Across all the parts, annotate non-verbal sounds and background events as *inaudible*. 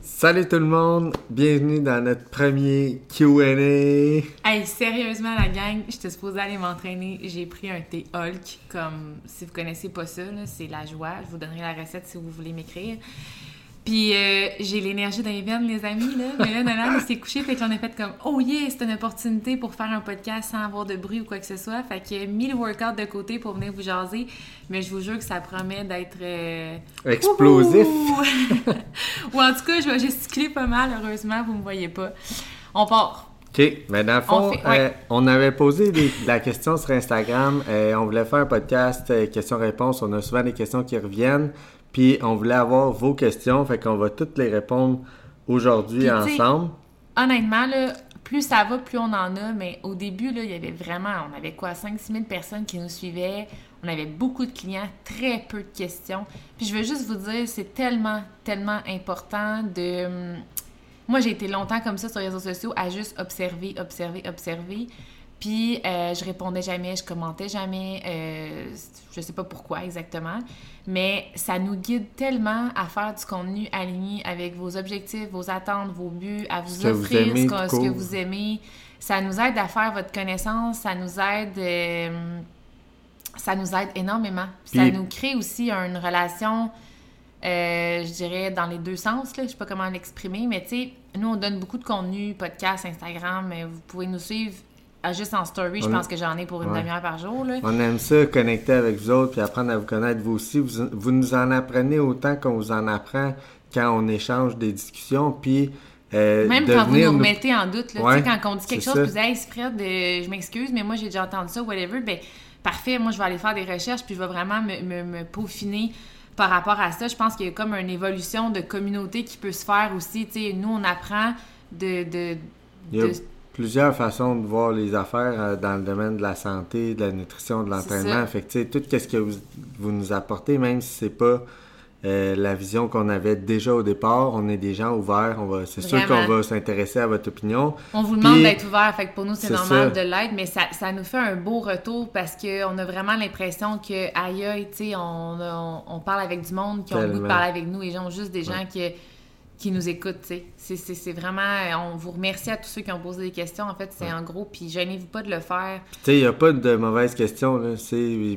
Salut tout le monde, bienvenue dans notre premier Q&A. Hey, sérieusement la gang, j'étais supposée aller m'entraîner, j'ai pris un thé Hulk, comme si vous connaissez pas ça, c'est la joie, je vous donnerai la recette si vous voulez m'écrire. Puis euh, j'ai l'énergie d'un veines, les amis, là. Mais là, Nolan, il s'est couché, fait qu'on a fait comme « Oh yeah, c'est une opportunité pour faire un podcast sans avoir de bruit ou quoi que ce soit. » Fait qu'il a mis le workout de côté pour venir vous jaser. Mais je vous jure que ça promet d'être... euh, Explosif. *laughs* Ou en tout cas, je vais gesticuler pas mal, heureusement, vous me voyez pas. On part. OK, mais dans le fond, On fait- ouais. euh, on avait posé des- la question sur Instagram. euh, on voulait faire un podcast euh, questions-réponses. On a souvent des questions qui reviennent. Puis on voulait avoir vos questions. Fait qu'on va toutes les répondre aujourd'hui ensemble. Honnêtement, là, plus ça va, plus on en a. Mais au début, là, il y avait vraiment, on avait quoi, 5-6 000 personnes qui nous suivaient. On avait beaucoup de clients, très peu de questions. Puis je veux juste vous dire, c'est tellement, tellement important de... hum, Moi, j'ai été longtemps comme ça sur les réseaux sociaux à juste observer, observer, observer. Puis euh, je répondais jamais, je commentais jamais, euh, je sais pas pourquoi exactement, mais ça nous guide tellement à faire du contenu aligné avec vos objectifs, vos attentes, vos buts, à vous Ce que vous offrir aimez, ce, que vous aimez. Ça nous aide à faire votre connaissance, ça nous aide, euh, ça nous aide énormément. Puis ça nous crée aussi une relation, euh, je dirais, dans les deux sens. Là. Je sais pas comment l'exprimer, mais tu sais, nous, on donne beaucoup de contenu, podcast, Instagram. mais Vous pouvez nous suivre à juste en story. Je pense que j'en ai pour une Ouais. demi-heure par jour. Là. On aime ça, connecter avec vous autres, puis apprendre à vous connaître vous aussi. Vous, vous nous en apprenez autant qu'on vous en apprend quand on échange des discussions. Puis euh, Même quand vous nous nous- remettez en doute, là, Ouais, quand on dit quelque chose, ça. vous dites, hey, Fred, euh, je m'excuse, mais moi j'ai déjà entendu ça, whatever, ben parfait, moi je vais aller faire des recherches, puis je vais vraiment me, me- me peaufiner par rapport à ça. Je pense qu'il y a comme une évolution de communauté qui peut se faire aussi. Tu sais, nous, on apprend de. de- plusieurs façons de voir les affaires euh, dans le domaine de la santé, de la nutrition, de l'entraînement. Fait que, tout ce que vous, vous nous apportez, même si c'est pas euh, la vision qu'on avait déjà au départ, on est des gens ouverts. On va, c'est sûr qu'on va s'intéresser à votre opinion. On vous demande d'être ouvert, fait que pour nous, c'est normal ça. de l'être, mais ça, ça nous fait un beau retour parce qu'on a vraiment l'impression que, aïe, aïe, tu sais, on, on, on parle avec du monde qui ont le goût de parler avec nous, et gens juste des gens qui, qui nous écoutent. C'est- vraiment, on vous remercie à tous ceux qui ont posé des questions, en fait, c'est en gros, puis gênez-vous pas de le faire. Tu sais, il n'y a pas de mauvaise question. Là.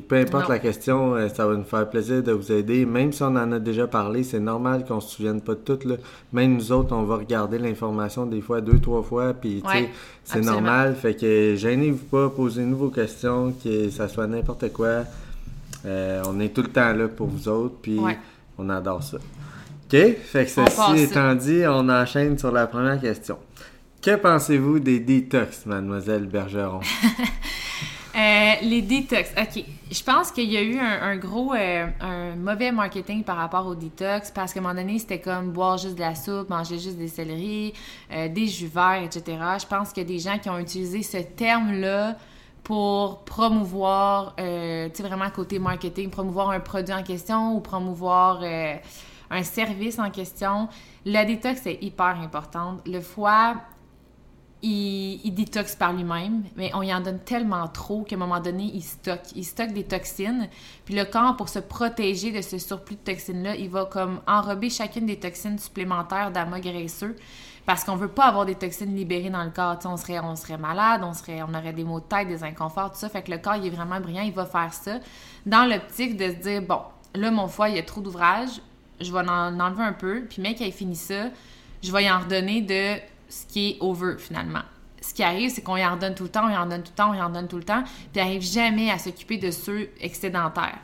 Peu importe Non. la question, euh, ça va nous faire plaisir de vous aider. Même si on en a déjà parlé, c'est normal qu'on se souvienne pas de tout. Là. Même nous autres, on va regarder l'information des fois deux, trois fois. Puis, tu sais, Ouais, c'est normal. Fait que gênez-vous pas, posez-nous vos questions, que ça soit n'importe quoi. Euh, on est tout le temps là pour vous autres. Puis, Ouais. on adore ça. OK? Fait que ceci étant dit, on enchaîne sur la première question. Que pensez-vous des détox, mademoiselle Bergeron? *laughs* Euh, les détox, ok. Je pense qu'il y a eu un, un gros, euh, un mauvais marketing par rapport aux détox parce qu'à un moment donné, c'était comme boire juste de la soupe, manger juste des céleris, euh, des jus verts, etc. Je pense qu'il y a des gens qui ont utilisé ce terme-là pour promouvoir, euh, tu sais, vraiment côté marketing, promouvoir un produit en question ou promouvoir un service en question. La détox est hyper importante. Le foie, il, détoxe par lui-même, mais on y en donne tellement trop qu'à un moment donné, il stocke. Il stocke des toxines. Puis le corps, pour se protéger de ce surplus de toxines-là, il va comme enrober chacune des toxines supplémentaires d'amas graisseux parce qu'on veut pas avoir des toxines libérées dans le corps. On serait, on serait malade, on, serait, on aurait des maux de tête, des inconforts, tout ça. Fait que le corps, il est vraiment brillant, il va faire ça dans l'optique de se dire, bon, là, mon foie, il y a trop d'ouvrage, je vais en enlever un peu, puis mec, il fini ça, je vais y en redonner de ce qui est over finalement. Ce qui arrive, c'est qu'on y en redonne tout le temps, on y en donne tout le temps, on y en donne tout le temps, puis il n'arrive jamais à s'occuper de ceux excédentaires.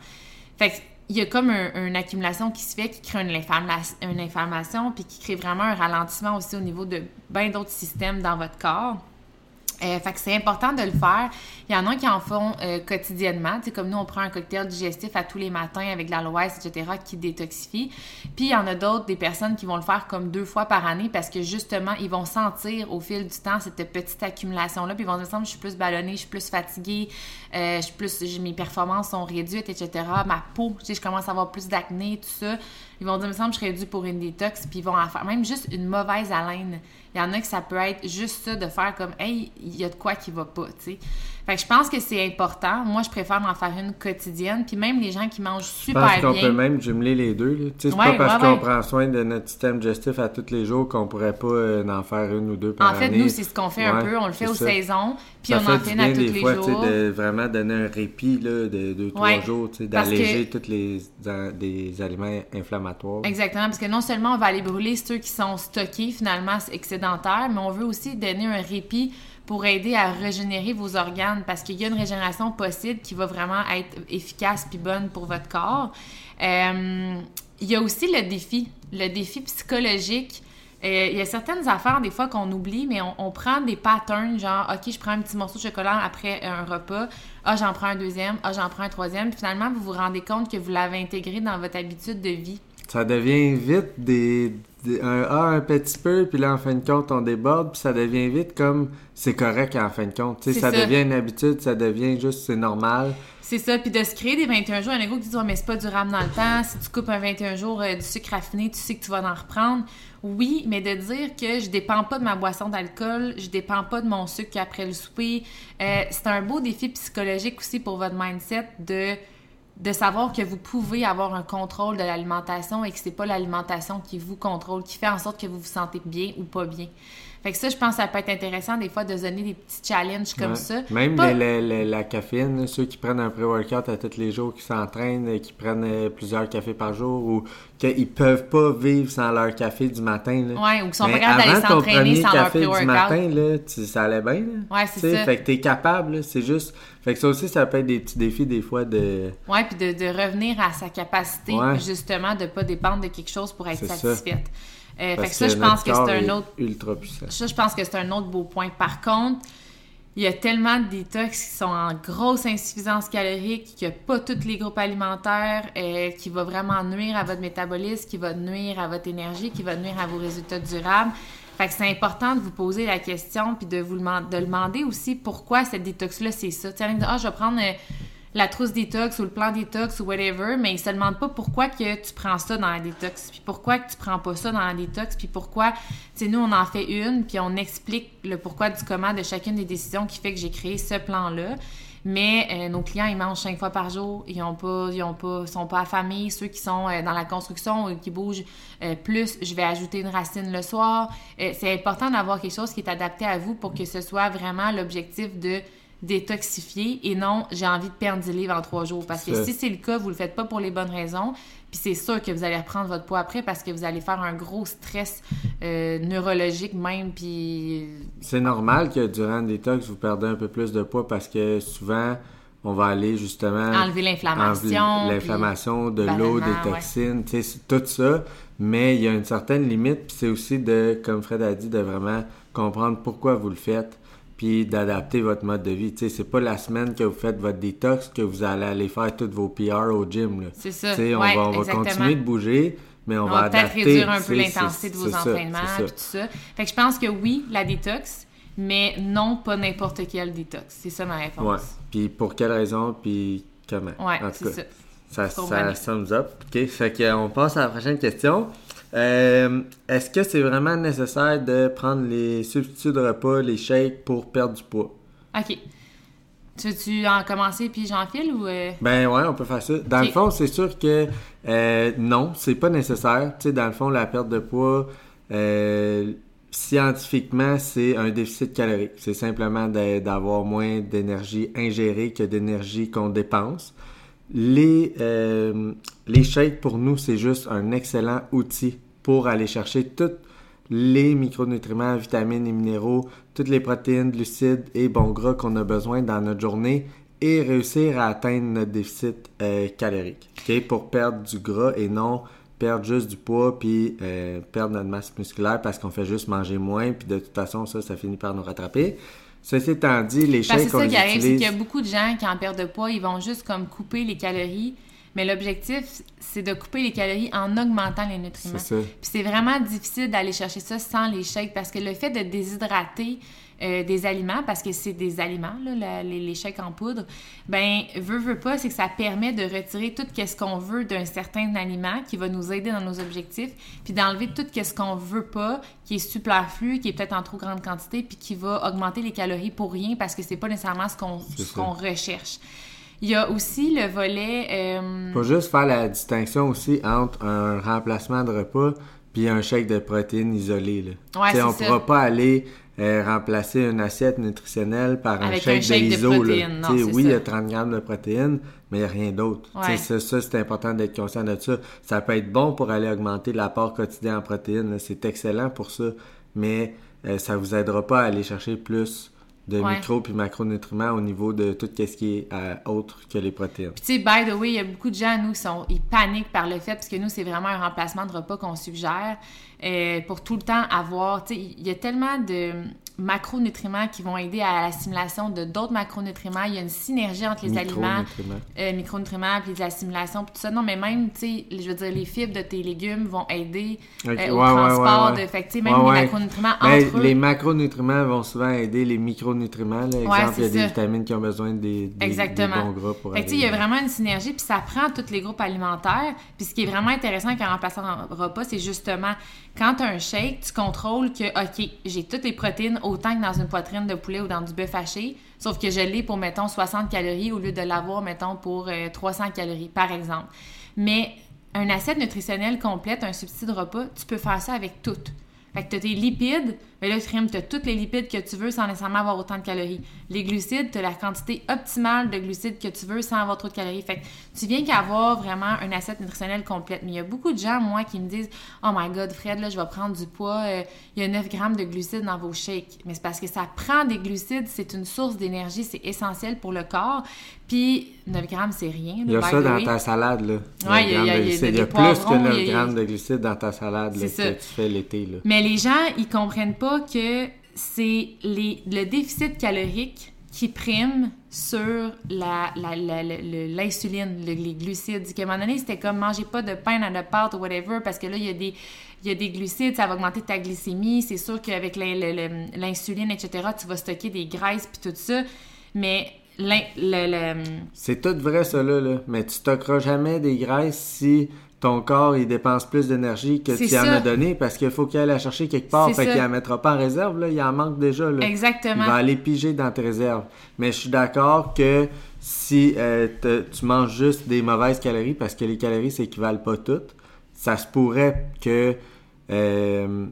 Fait il y a comme un- une accumulation qui se fait, qui crée une, une inflammation, puis qui crée vraiment un ralentissement aussi au niveau de bien d'autres systèmes dans votre corps. Euh, fait que c'est important de le faire. Il y en a qui en font euh, quotidiennement. Tu comme nous, on prend un cocktail digestif à tous les matins avec de l'aloès, etc., qui détoxifie. Puis il y en a d'autres, des personnes qui vont le faire comme deux fois par année parce que justement, ils vont sentir au fil du temps cette petite accumulation-là. Puis ils vont se dire, je suis plus ballonnée, je suis plus fatiguée, euh, je suis plus, mes performances sont réduites, etc. Ma peau, tu sais, je commence à avoir plus d'acné, tout ça. Ils vont dire, me semble, je serais dû pour une détox. Puis ils vont en faire même juste une mauvaise haleine. Il y en a que ça peut être juste ça de faire comme, hey, il y a de quoi qui va pas, tu sais. Fait que je pense que c'est important. Moi, je préfère en faire une quotidienne. Puis même les gens qui mangent super bien. Je pense qu'on peut même jumeler les deux. C'est pas parce qu'on prend soin de notre système digestif à tous les jours qu'on pourrait pas euh, en faire une ou deux par année. En fait, nous, c'est ce qu'on fait un peu. On le fait aux saisons. Puis on en fait à tous les fois, jours. de vraiment donner un répit là, de deux, trois jours, d'alléger tous les des aliments inflammatoires. Exactement. Parce que non seulement on va aller brûler ceux qui sont stockés finalement excédentaires, mais on veut aussi donner un répit pour aider à régénérer vos organes parce qu'il y a une régénération possible qui va vraiment être efficace puis bonne pour votre corps. Euh, il y a aussi le défi, le défi psychologique. Euh, il y a certaines affaires, des fois, qu'on oublie, mais on, prend des patterns, genre, OK, je prends un petit morceau de chocolat après un repas. Ah, j'en prends un deuxième. Ah, j'en prends un troisième. Puis finalement, vous vous rendez compte que vous l'avez intégré dans votre habitude de vie. Ça devient vite des, un A un petit peu, puis là, en fin de compte, on déborde, puis ça devient vite comme c'est correct en fin de compte. ça, ça, devient une habitude, ça devient juste, c'est normal. C'est ça, puis de se créer des 21 jours, un ego qui dit mais c'est pas durable dans le temps, si tu coupes un 21 jours euh, du sucre raffiné, tu sais que tu vas en reprendre. Oui, mais de dire que je dépends pas de ma boisson d'alcool, je dépends pas de mon sucre après le souper, euh, c'est un beau défi psychologique aussi pour votre mindset de de savoir que vous pouvez avoir un contrôle de l'alimentation et que c'est pas l'alimentation qui vous contrôle, qui fait en sorte que vous vous sentez bien ou pas bien. Fait que ça, je pense que ça peut être intéressant des fois de donner des petits challenges comme ça. Même la caféine, ceux qui prennent un pré-workout à tous les jours, qui s'entraînent, qui prennent euh, plusieurs cafés par jour ou qu'ils peuvent pas vivre sans leur café du matin. Là. ou qu'ils sont pas capables d'aller s'entraîner sans leur pré-workout. du matin, là, ça allait bien. Là. Ouais, c'est ça. Fait que t'es capable, c'est juste... Fait que ça aussi, ça peut être des petits défis des fois de... Ouais, puis de, de, revenir à sa capacité, justement, de pas dépendre de quelque chose pour être satisfaite. Euh, fait que ça, je pense que c'est un autre. Ultra puissant. Ça, je pense que c'est un autre beau point. Par contre, il y a tellement de détox qui sont en grosse insuffisance calorique, qu'il n'y a pas tous les groupes alimentaires, euh, qui va vraiment nuire à votre métabolisme, qui va nuire à votre énergie, qui va nuire à vos résultats durables. Fait que c'est important de vous poser la question puis de vous de demander aussi pourquoi cette détox-là, c'est ça. Tiens, ah, je vais prendre. Euh, la trousse détox ou le plan détox ou whatever, mais ils se demandent pas pourquoi que tu prends ça dans la détox, puis pourquoi que tu prends pas ça dans la détox, puis pourquoi, tu sais, nous, on en fait une, puis on explique le pourquoi du comment de chacune des décisions qui fait que j'ai créé ce plan-là. Mais euh, nos clients, ils mangent cinq fois par jour, ils ont pas, ils ont pas, sont pas affamés. Ceux qui sont euh, dans la construction ou qui bougent euh, plus, je vais ajouter une racine le soir. c'est important d'avoir quelque chose qui est adapté à vous pour que ce soit vraiment l'objectif de détoxifier et non j'ai envie de perdre 10 livres en trois jours. Parce que si c'est le cas, vous le faites pas pour les bonnes raisons. Puis c'est sûr que vous allez reprendre votre poids après parce que vous allez faire un gros stress euh, neurologique même. Puis. C'est normal que durant le détox, vous perdez un peu plus de poids parce que souvent, on va aller justement. Enlever l'inflammation. L'inflammation, de l'eau, des toxines, tout ça. Mais il y a une certaine limite. Puis c'est aussi de, comme Fred a dit, de vraiment comprendre pourquoi vous le faites puis d'adapter votre mode de vie. Tu sais, c'est pas la semaine que vous faites votre détox que vous allez aller faire toutes vos PR au gym. C'est ça. Tu sais, on, va, on va continuer de bouger, mais on, va, peut-être réduire un peu l'intensité de vos entraînements et tout ça. Fait que je pense que oui, la détox, mais non pas n'importe quel détox. C'est ça ma réponse. Ouais. Puis pour quelle raison, puis comment? Ouais, c'est ça. Ça, ça sums up. OK, fait qu'on passe à la prochaine question. Euh, est-ce que c'est vraiment nécessaire de prendre les substituts de repas, les shakes pour perdre du poids? OK. Tu veux-tu en commencer puis j'enfile ou. Euh? Ben ouais, on peut faire ça. Dans le fond, c'est sûr que euh, non, c'est pas nécessaire. Tu sais, dans le fond, la perte de poids, scientifiquement, c'est un déficit calorique. C'est simplement d'avoir moins d'énergie ingérée que d'énergie qu'on dépense. Les, euh, les shakes, pour nous, c'est juste un excellent outil pour aller chercher tous les micronutriments, vitamines et minéraux, toutes les protéines, glucides et bons gras qu'on a besoin dans notre journée et réussir à atteindre notre déficit euh, calorique. Pour perdre du gras et non perdre juste du poids puis euh, perdre notre masse musculaire parce qu'on fait juste manger moins puis de toute façon ça ça finit par nous rattraper. Ceci étant dit, les shakes, c'est ça qui arrive, c'est qu'il y a beaucoup de gens qui en perdent de poids, ils vont juste comme couper les calories. Mais l'objectif, c'est de couper les calories en augmentant les nutriments. C'est ça. Puis c'est vraiment difficile d'aller chercher ça sans les shakes parce que le fait de déshydrater euh, des aliments, parce que c'est des aliments, là, la- les, les shakes en poudre, ben, veut, veut pas, c'est que ça permet de retirer tout ce qu'on veut d'un certain aliment qui va nous aider dans nos objectifs, puis d'enlever tout ce qu'on veut pas, qui est superflu, qui est peut-être en trop grande quantité, puis qui va augmenter les calories pour rien parce que c'est pas nécessairement ce qu'on qu'on recherche. Il y a aussi le volet... euh, Faut juste faire la distinction aussi entre un remplacement de repas puis un shake de protéines isolé. Là. Ouais, on ça. pourra pas aller euh, remplacer une assiette nutritionnelle par un Avec shake, un shake de de iso. là. non, c'est oui, ça. il y a 30 grammes de protéines, mais il n'y a rien d'autre. Ouais. Ça, ça, c'est important d'être conscient de ça. Ça peut être bon pour aller augmenter l'apport quotidien en protéines. C'est excellent pour ça, mais euh, ça vous aidera pas à aller chercher plus de Ouais. micro puis macronutriments au niveau de tout ce qui est euh, autre que les protéines. Puis tu sais, by the way, il y a beaucoup de gens, nous, qui sont, ils paniquent par le fait, parce que nous, c'est vraiment un remplacement de repas qu'on suggère euh, pour tout le temps avoir, tu sais, il y a tellement de macronutriments qui vont aider à l'assimilation de d'autres macronutriments. Il y a une synergie entre les aliments, Micronutriments. euh, micronutriments, puis de l'assimilation, puis tout ça. Non, mais même, tu sais, je veux dire, les fibres de tes légumes vont aider Ok, euh, au ouais, transport ouais, ouais. de... Fait que, tu sais, même les macronutriments Ben, entre eux... les macronutriments vont souvent aider les micronutriments. Là. Exemple, il y a des ça. vitamines qui ont besoin des, des, Exactement. des bons gras pour Fait que, tu sais, il y a vraiment une synergie, puis ça prend tous les groupes alimentaires. Puis ce qui est vraiment intéressant avec un remplaçant de repas, c'est justement quand tu as un shake, tu contrôles que, OK, j'ai toutes les protéines autant que dans une poitrine de poulet ou dans du bœuf haché, sauf que je l'ai pour, mettons, 60 calories au lieu de l'avoir, mettons, pour euh, 300 calories, par exemple. Mais un assiette nutritionnelle complète, un substitut de repas, tu peux faire ça avec tout. Fait que tu as tes lipides, mais là, crème, tu as toutes les lipides que tu veux sans nécessairement avoir autant de calories. Les glucides, tu as la quantité optimale de glucides que tu veux sans avoir trop de calories. Fait que tu viens qu'avoir vraiment une assiette nutritionnelle complète. Mais il y a beaucoup de gens, moi, qui me disent Oh my God, Fred, là, je vais prendre du poids. euh, il y a 9 grammes de glucides dans vos shakes. Mais c'est parce que ça prend des glucides, c'est une source d'énergie, c'est essentiel pour le corps. Puis 9 grammes, c'est rien. Il y a ça dans way. ta salade. Là. Ouais, il y a- y a- y a y a plus que 9 il y a- grammes de glucides dans ta salade là, que ça. tu fais l'été. Là. Mais les gens, ils comprennent pas que c'est le déficit calorique qui prime sur l'insuline, le- les glucides. Qu'à un moment donné, c'était comme mangez pas de pain à de pâte ou whatever, parce que là, il y a des, il y a des glucides, ça va augmenter ta glycémie. C'est sûr qu'avec l'insuline, etc., tu vas stocker des graisses puis tout ça. Mais le- C'est tout vrai, ça, là. Mais tu stockeras jamais des graisses si ton corps, il dépense plus d'énergie que C'est tu en as donné parce qu'il faut qu'il aille la chercher quelque part. C'est Fait qu'il en mettra pas en réserve, là. Il en manque déjà, là. Exactement. Il va aller piger dans tes réserves. Mais je suis d'accord que si euh, te- tu manges juste des mauvaises calories, parce que les calories s'équivalent pas toutes, ça se pourrait que euh,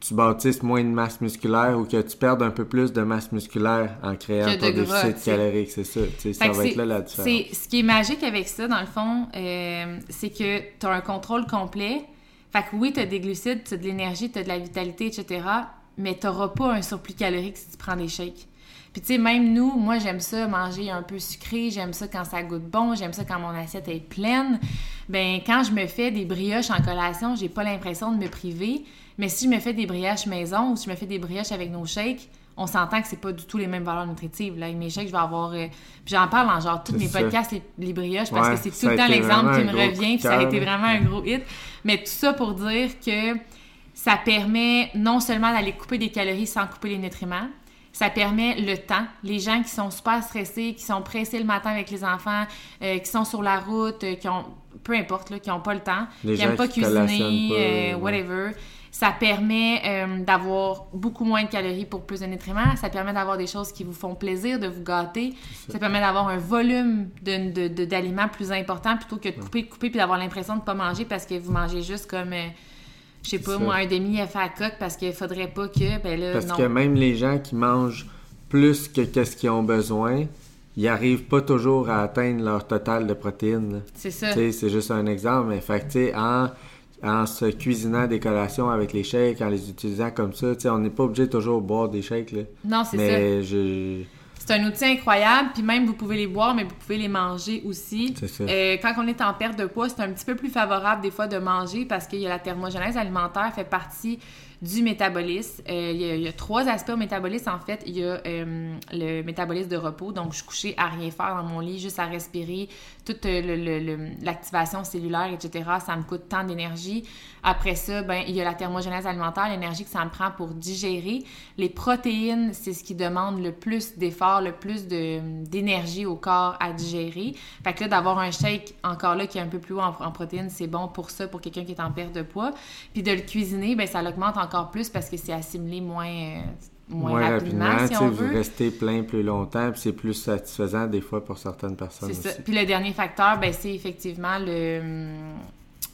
tu bâtisses moins de masse musculaire ou que tu perdes un peu plus de masse musculaire en créant ton déficit calorique. C'est ça. Ça va être là la différence. Ce qui est magique avec ça, dans le fond, euh, c'est que tu as un contrôle complet. Fait que oui, tu as des glucides, tu as de l'énergie, tu as de la vitalité, etc. Mais tu n'auras pas un surplus calorique si tu prends des shakes. Puis tu sais, même nous, moi j'aime ça manger un peu sucré, j'aime ça quand ça goûte bon, j'aime ça quand mon assiette est pleine. Ben quand je me fais des brioches en collation, j'ai pas l'impression de me priver. Mais si je me fais des brioches maison ou si je me fais des brioches avec nos shakes, on s'entend que c'est pas du tout les mêmes valeurs nutritives. Là. Mes shakes, je vais avoir. euh, puis j'en parle dans genre tous mes ça. podcasts, les, les brioches, parce Ouais, que c'est tout le temps l'exemple qui me revient, puis ça a été vraiment un gros hit. Mais tout ça pour dire que ça permet non seulement d'aller couper des calories sans couper les nutriments, ça permet le temps. Les gens qui sont super stressés, qui sont pressés le matin avec les enfants, euh, qui sont sur la route, euh, qui ont, peu importe, là, qui n'ont pas le temps, Les qui n'aiment pas qui cuisiner, pas, euh, ouais. whatever. Ça permet euh, d'avoir beaucoup moins de calories pour plus de nutriments. Ça permet d'avoir des choses qui vous font plaisir, de vous gâter. Ça. permet d'avoir un volume de- de- de- d'aliments plus important plutôt que de couper, couper puis d'avoir l'impression de ne pas manger parce que vous mangez juste comme, euh, je sais pas, ça. moi, un demi à coque parce qu'il faudrait pas que, ben là, Parce non. que même les gens qui mangent plus que qu'est-ce qu'ils ont besoin, ils arrivent pas toujours à atteindre leur total de protéines. C'est ça. C'est juste un exemple, mais fait que, en, en se cuisinant des collations avec les shakes, en les utilisant comme ça, on n'est pas obligé de toujours boire des shakes. Là. Non, c'est ça. Mais je. C'est un outil incroyable, puis même vous pouvez les boire, mais vous pouvez les manger aussi. Ça. Euh, quand on est en perte de poids, c'est un petit peu plus favorable des fois de manger parce que y a la thermogénèse alimentaire fait partie du métabolisme. Euh, il, y a, trois aspects au métabolisme, en fait. Il y a euh, le métabolisme de repos, donc je suis couchée à rien faire dans mon lit, juste à respirer, toute l'activation cellulaire, etc. Ça me coûte tant d'énergie. Après ça, ben, il y a la thermogénèse alimentaire, l'énergie que ça me prend pour digérer. Les protéines, c'est ce qui demande le plus d'efforts, le plus d'énergie au corps à digérer. Fait que là, d'avoir un shake, encore là, qui est un peu plus haut en, protéines, c'est bon pour ça, pour quelqu'un qui est en perte de poids. Puis de le cuisiner, ben ça l'augmente encore plus parce que c'est assimilé moins... Euh, moins, rapidement, si on veut. Vous restez plein plus longtemps, puis c'est plus satisfaisant des fois pour certaines personnes. C'est ça. Puis le dernier facteur, ben, c'est effectivement le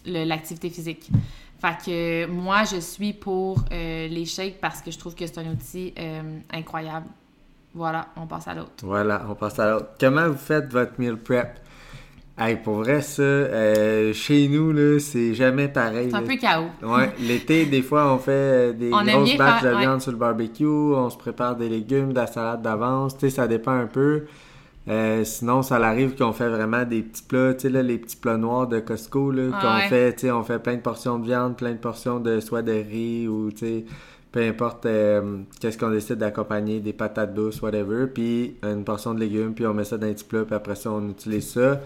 l'activité physique. Fait que moi, je suis pour euh, les shakes parce que je trouve que c'est un outil euh, incroyable. Voilà, on passe à l'autre. Voilà, on passe à l'autre. Comment vous faites votre meal prep? Hey, pour vrai, ça, euh, chez nous, là, c'est jamais pareil. C'est un peu chaos. Ouais, *laughs* l'été, des fois, on fait des grosses batches de viande sur le barbecue, on se prépare des légumes, de la salade d'avance, tu sais, ça dépend un peu. Euh, sinon, ça arrive qu'on fait vraiment des petits plats, tu sais, là, les petits plats noirs de Costco, là, qu'on fait, tu sais, on fait plein de portions de viande, plein de portions de soit de riz ou, tu sais, peu importe euh, qu'est-ce qu'on décide d'accompagner, des patates douces, whatever, puis une portion de légumes, puis on met ça dans un petit plat, puis après ça, on utilise ça.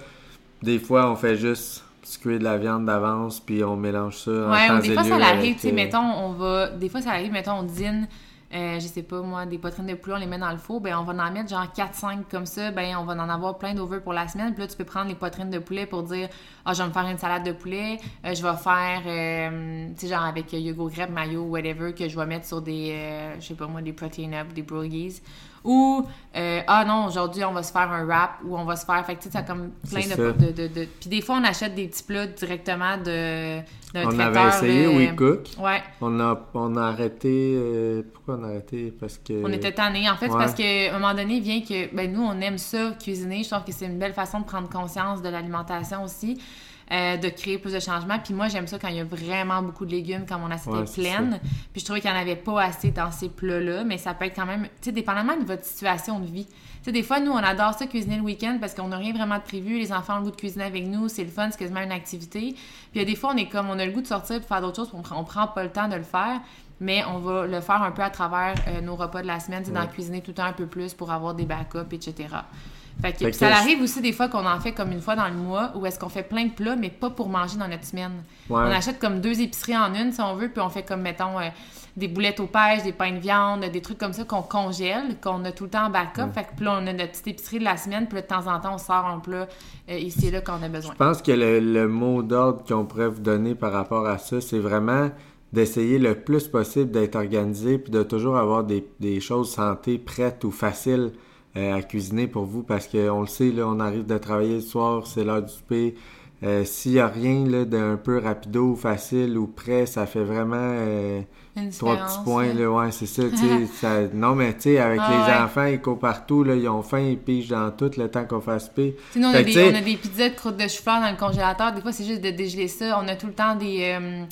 Des fois, on fait juste cuire de la viande d'avance, puis on mélange ça en Ouais, des fois, ça arrive, tu sais, mettons, on va... Des fois, ça arrive, mettons, on dîne euh, je sais pas moi, des poitrines de poulet, on les met dans le four, ben on va en mettre genre 4-5 comme ça, ben on va en avoir plein d'over pour la semaine. Puis là, tu peux prendre les poitrines de poulet pour dire Ah, je vais me faire une salade de poulet, euh, je vais faire, euh, tu sais, genre avec yogourt grep, mayo, whatever, que je vais mettre sur des, je sais pas moi, des protein up, des brogies. Ou, euh, ah non, aujourd'hui, on va se faire un wrap ou on va se faire. Fait que tu sais, ça comme plein de, de, de, Puis des fois, on achète des petits plats directement de d'un On avait essayé We Cook. Ouais. On a, on a arrêté. Euh, pourquoi on a arrêté? Parce que. On était tannés. En fait, c'est parce qu'à un moment donné, vient que. Ben, nous, on aime ça, cuisiner. Je trouve que c'est une belle façon de prendre conscience de l'alimentation aussi. Euh, de créer plus de changements. Puis moi, j'aime ça quand il y a vraiment beaucoup de légumes, quand mon assiette est pleine. Puis je trouvais qu'il n'y en avait pas assez dans ces plats-là, mais ça peut être quand même, tu sais, dépendamment de votre situation de vie. Tu sais, des fois, nous, on adore ça cuisiner le week-end parce qu'on n'a rien vraiment de prévu. Les enfants ont le goût de cuisiner avec nous, c'est le fun, c'est quasiment une activité. Puis il y a des fois, on est comme, on a le goût de sortir pour faire d'autres choses, on, on prend pas le temps de le faire mais on va le faire un peu à travers euh, nos repas de la semaine, c'est d'en cuisiner tout le temps un peu plus pour avoir des backups, etc. Fait que, ça arrive aussi des fois qu'on en fait comme une fois dans le mois ou est-ce qu'on fait plein de plats, mais pas pour manger dans notre semaine. On achète comme deux épiceries en une, si on veut, puis on fait comme, mettons, euh, des boulettes aux pêches, des pains de viande, des trucs comme ça qu'on congèle, qu'on a tout le temps en backup. Fait que là, on a notre petite épicerie de la semaine, puis de temps en temps, on sort un plat euh, ici et là quand on a besoin. Je pense que le, mot d'ordre qu'on pourrait vous donner par rapport à ça, c'est vraiment d'essayer le plus possible d'être organisé puis de toujours avoir des, des choses santé prêtes ou faciles à cuisiner pour vous parce qu'on le sait, là, on arrive de travailler le soir, c'est l'heure du souper. Euh, S'il n'y a rien d'un peu rapido ou facile ou prêt, ça fait vraiment euh, trois petits points. Là, ouais, c'est ça, *laughs* ça, Non, mais tu sais, avec ah les enfants, ils courent partout, là, ils ont faim, ils pigent dans tout le temps qu'on fasse paix. Sinon, on, a des, on a des pizzas de croûte de chou dans le congélateur. Des fois, c'est juste de dégeler ça. On a tout le temps des euh,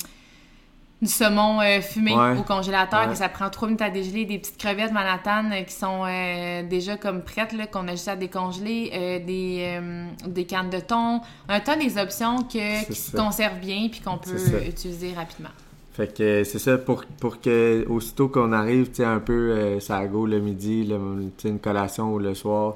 du saumon euh, fumé au congélateur, que ça prend trois minutes à dégeler, des petites crevettes Manhattan euh, qui sont euh, déjà comme prêtes, qu'on a juste à décongeler, des, des cannes de thon. On a des options que, qui se conservent bien puis qu'on peut utiliser rapidement. Fait que c'est ça, pour, pour que aussitôt qu'on arrive, tu un peu ça go le midi, le, une collation ou le soir,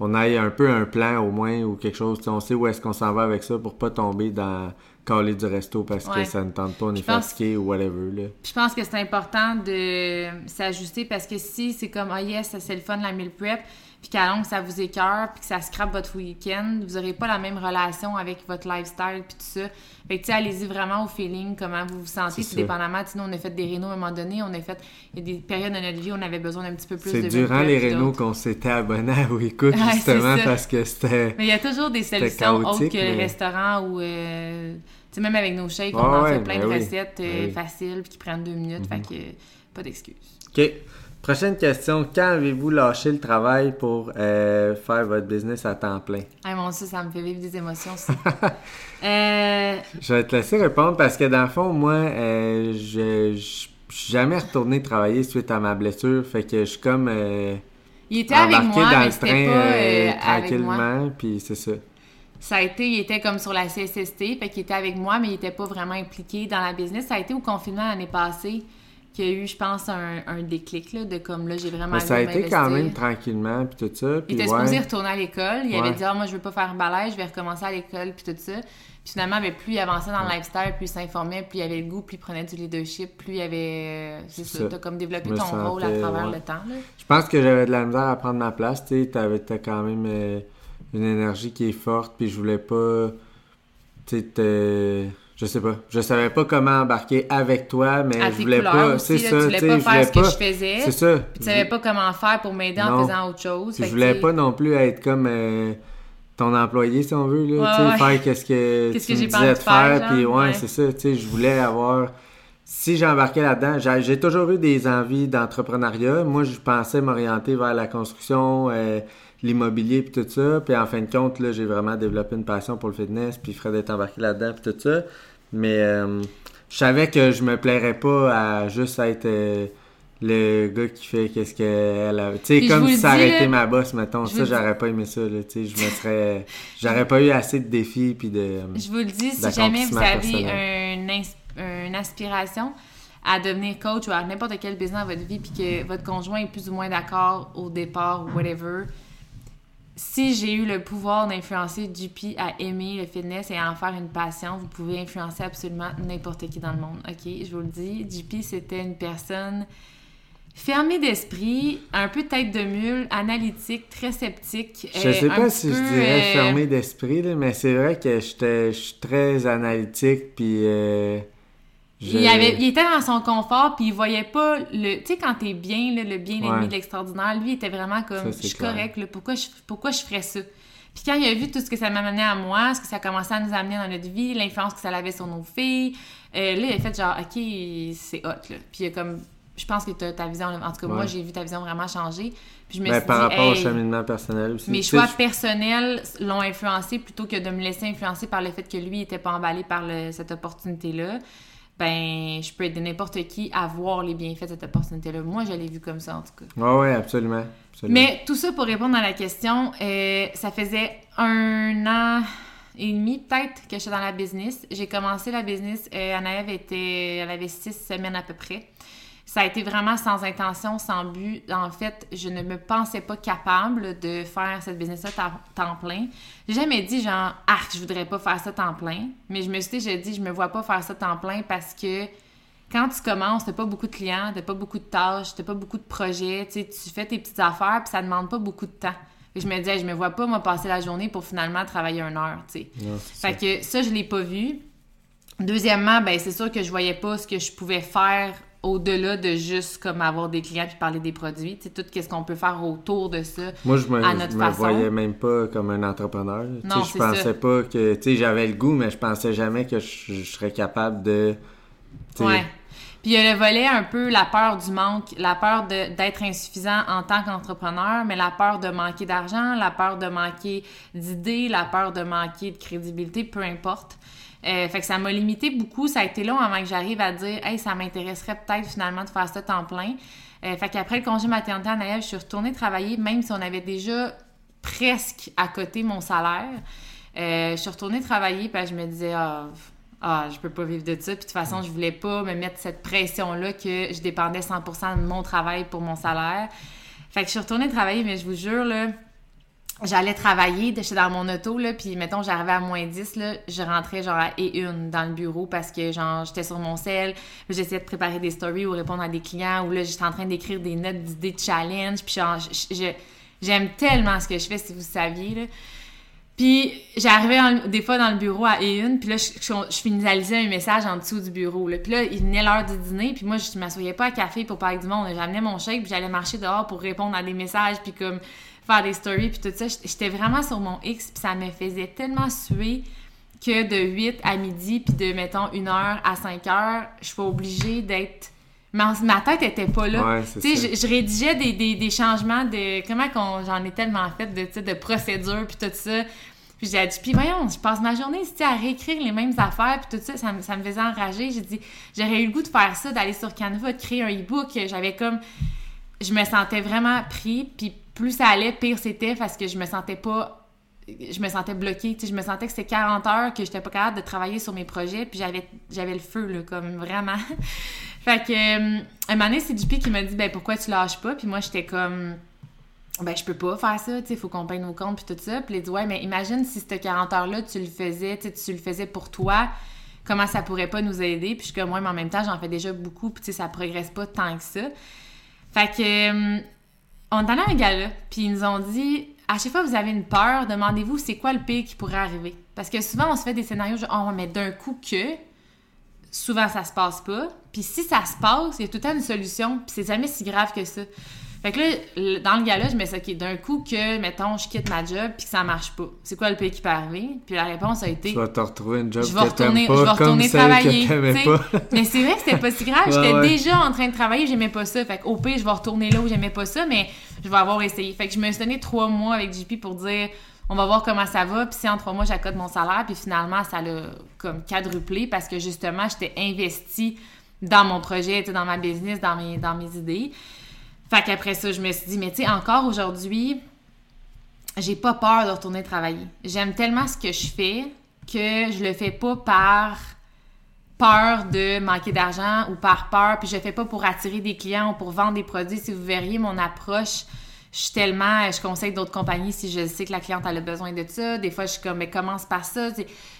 on aille un peu un plan au moins ou quelque chose, on sait où est-ce qu'on s'en va avec ça pour pas tomber dans caler du resto parce que ça ne tente pas, on est fatigué ou whatever. Là. je pense que c'est important de s'ajuster parce que si c'est comme, ah oh yes, c'est le fun la meal prep, puis qu'à long ça vous écœure, puis que ça scrape votre week-end, vous n'aurez pas la même relation avec votre lifestyle, puis tout ça. Fait que, tu sais, allez-y vraiment au feeling, comment vous vous sentez, puis dépendamment, sinon, on a fait des rénaux à un moment donné, on a fait, il y a des périodes de notre vie où on avait besoin d'un petit peu plus de C'est durant les rénaux qu'on s'était abonné à WeCook, justement, parce que c'était. Mais il y a toujours des solutions autres que le restaurant ou. Euh, tu sais, même avec nos shakes, on en fait plein de ben recettes euh, ben faciles, puis qui prennent deux minutes, fait mhm. que pas d'excuses. OK. Prochaine question. Quand avez-vous lâché le travail pour euh, faire votre business à temps plein? Ah mon Dieu, ça me fait vivre des émotions aussi. *laughs* Euh, je vais te laisser répondre parce que dans le fond, moi, euh, je suis jamais retourné travailler suite à ma blessure. Fait que je suis comme. il était avec moi, dans le train tranquillement, puis c'est ça. Ça a été, il était comme sur la CSST, fait qu'il était avec moi, mais il était pas vraiment impliqué dans la business. Ça a été au confinement l'année passée. Qu'il y a eu, je pense, un, un déclic, là, de comme là, j'ai vraiment Mais ça a été quand même tranquillement, puis tout ça. Puis Il était ouais. supposé retourner à l'école. Il avait dit, ah, moi, je veux pas faire balai, je vais recommencer à l'école, puis tout ça. Puis finalement, ben, plus il avançait dans le lifestyle, plus il s'informait, plus il avait le goût, plus il prenait du leadership, plus il avait. C'est C'est ça, t'as comme développé ton rôle à travers ouais. le temps, là. Je pense que j'avais de la misère à prendre ma place, tu sais, t'as quand même euh, une énergie qui est forte, puis je voulais pas, tu sais, je sais pas, je savais pas comment embarquer avec toi, mais À je voulais pas, c'est ça, tu voulais pas faire ce que pas, je faisais. c'est ça, Puis tu savais pas comment faire pour m'aider en faisant autre chose. Je voulais pas non plus être comme euh, ton employé, si on veut, là, Ouais, ouais. faire qu'est-ce que *laughs* Qu'est-ce tu que me disais de faire, faire, puis ouais, ouais. c'est ça, tu sais, je voulais avoir... Si j'embarquais là-dedans, j'ai j'ai toujours eu des envies d'entrepreneuriat. Moi, je pensais m'orienter vers la construction, euh, l'immobilier, puis tout ça. Puis en fin de compte, là, j'ai vraiment développé une passion pour le fitness, puis Fred est embarqué là-dedans, puis tout ça. Mais euh, je savais que je me plairais pas à juste être euh, le gars qui fait qu'est-ce qu'elle a. Tu sais, comme si ça aurait été ma boss, mettons. Ça, j'aurais pas aimé ça, là. Tu sais, je me serais. J'aurais pas eu assez de défis, puis de. Je vous le dis, si jamais vous avez une aspiration à devenir coach ou à n'importe quel business dans votre vie, puis que votre conjoint est plus ou moins d'accord au départ ou whatever, si j'ai eu le pouvoir d'influencer JP à aimer le fitness et à en faire une passion, vous pouvez influencer absolument n'importe qui dans le monde. OK? Je vous le dis, JP, c'était une personne fermée d'esprit, un peu tête de mule, analytique, très sceptique. Je euh, sais pas si je dirais euh, fermé d'esprit, mais c'est vrai que j'étais je suis très analytique, puis. euh, je- Il, avait, il était dans son confort, puis il voyait pas le. Tu sais, quand t'es bien, là, le bien l'ennemi Ouais. de l'extraordinaire, lui, il était vraiment comme Ça, Je suis correct, là, pourquoi, je, pourquoi je ferais ça? Puis quand il a vu tout ce que ça m'amenait à moi, ce que ça commençait à nous amener dans notre vie, l'influence que ça avait sur nos filles, euh, là, il a fait genre, OK, c'est hot, là. Puis il a comme. Je pense que ta vision, en tout cas, moi, j'ai vu ta vision vraiment changer. Puis je me Ben, suis par dit, rapport au cheminement personnel aussi. mes choix je- personnels l'ont influencé plutôt que de me laisser influencer par le fait que lui était pas emballé par le- cette opportunité-là. Ben, je peux aider n'importe qui à voir les bienfaits de cette opportunité-là. Moi, je l'ai vu comme ça, en tout cas. Ouais, ouais, absolument. absolument. Mais tout ça pour répondre à la question, euh, ça faisait un an et demi peut-être que j'étais dans la business. J'ai commencé la business, euh, Anaëv était, elle avait six semaines à peu près. Ça a été vraiment sans intention, sans but. En fait, je ne me pensais pas capable de faire cette business-là temps, plein. J'ai jamais dit genre, ah, je voudrais pas faire ça temps plein. Mais je me suis dit, j'ai dit, je me vois pas faire ça temps plein parce que quand tu commences, t'as pas beaucoup de clients, t'as pas beaucoup de tâches, t'as pas beaucoup de projets, tu fais tes petites affaires, puis ça demande pas beaucoup de temps. Et je me disais, je me vois pas, moi, passer la journée pour finalement travailler une heure, tu sais. Non, c'est ça. Fait que ça, je l'ai pas vu. Deuxièmement, ben c'est sûr que je voyais pas ce que je pouvais faire au-delà de juste comme avoir des clients puis parler des produits, tu sais, tout ce qu'on peut faire autour de ça. Moi, je me, à je me voyais même pas comme un entrepreneur. Non, je pensais ça. pas que. Tu sais, j'avais le goût, mais je pensais jamais que je, je serais capable de. Ouais. Puis il y a le volet un peu la peur du manque, la peur de- d'être insuffisant en tant qu'entrepreneur, mais la peur de manquer d'argent, la peur de manquer d'idées, la peur de manquer de crédibilité, peu importe. Euh, fait que ça m'a limité beaucoup. Ça a été long avant que j'arrive à dire, hey, ça m'intéresserait peut-être finalement de faire ça temps plein. Euh, fait qu'après le congé maternité à Naël, je suis retournée travailler, même si on avait déjà presque à côté mon salaire. Euh, je suis retournée travailler, puis je me disais, ah, ah, je peux pas vivre de ça. Puis de toute façon, je voulais pas me mettre cette pression-là que je dépendais 100% de mon travail pour mon salaire. Fait que je suis retournée travailler, mais je vous jure, là, j'allais travailler, j'étais dans mon auto, là, puis mettons, j'arrivais à moins 10, là, je rentrais genre à et une dans le bureau parce que genre j'étais sur mon sel, j'essayais de préparer des stories ou répondre à des clients, ou là, j'étais en train d'écrire des notes d'idées de challenge, puis genre, j'aime tellement ce que je fais, si vous saviez, là. Puis j'arrivais des fois dans le bureau à et une, puis là, je, je- finalisais un message en dessous du bureau. Là. Puis là, il venait l'heure du dîner, puis moi, je m'assoyais pas à café pour parler du monde. J'amenais mon shake, puis j'allais marcher dehors pour répondre à des messages, puis comme faire des stories, puis tout ça. J'étais vraiment sur mon X, puis ça me faisait tellement suer que de 8 à midi, puis de, mettons, 1 heure à 5 heures, je suis obligée d'être... Ma, ma tête était pas là. Ouais, Tu sais, je, je rédigeais des, des, des changements de... Comment qu'on j'en ai tellement fait de, de procédures, puis tout ça. Puis j'ai dit, puis voyons, je passe ma journée à réécrire les mêmes affaires, puis tout ça, ça, me- ça me faisait enrager. J'ai dit, j'aurais eu le goût de faire ça, d'aller sur Canva, de créer un e-book. J'avais comme... Je me sentais vraiment pris, puis plus ça allait, pire c'était, parce que je me sentais pas je me sentais bloquée, tu sais, je me sentais que c'était 40 heures que j'étais pas capable de travailler sur mes projets, puis j'avais, j'avais le feu, là, comme vraiment. *laughs* fait que, euh, un moment donné, c'est JP qui m'a dit, ben, pourquoi tu lâches pas? Puis moi, j'étais comme, ben, je peux pas faire ça, tu sais, faut qu'on paye nos comptes, puis tout ça. Puis il dit, ouais, mais imagine si cette 40 heures-là, tu le faisais, tu le faisais pour toi, comment ça pourrait pas nous aider? Puis je suis comme, moi, mais en même temps, j'en fais déjà beaucoup, puis tu sais, ça progresse pas tant que ça. Fait que, euh, on est allé à un gala, puis ils nous ont dit, à chaque fois que vous avez une peur, demandez-vous c'est quoi le pire qui pourrait arriver. Parce que souvent, on se fait des scénarios genre, oh, mais d'un coup que, souvent, ça se passe pas. Puis si ça se passe, il y a tout le temps une solution, puis c'est jamais si grave que ça. Fait que là, dans le gala, je me suis OK, d'un coup que, mettons, je quitte ma job puis que ça marche pas. C'est quoi le pire qui peut arriver? Puis la réponse a été. Tu vas te retrouver une job je vais retourner, pas, je vais retourner travailler. *laughs* mais c'est vrai que c'était pas si grave. J'étais déjà en train de travailler, j'aimais pas ça. Fait qu'au pire, je vais retourner là où j'aimais pas ça, mais je vais avoir essayé. Fait que je me suis donné trois mois avec JP pour dire on va voir comment ça va. Puis si en trois mois, j'accorde mon salaire. Puis finalement, ça l'a comme quadruplé parce que justement, j'étais investie dans mon projet, dans ma business, dans mes, dans mes idées. Fait qu'après ça, je me suis dit, mais tu sais, encore aujourd'hui, j'ai pas peur de retourner travailler. J'aime tellement ce que je fais que je le fais pas par peur de manquer d'argent ou par peur, puis je le fais pas pour attirer des clients ou pour vendre des produits. Si vous verriez mon approche, je suis tellement, je conseille d'autres compagnies si je sais que la cliente a besoin de ça. Des fois, je suis comme, mais commence par ça.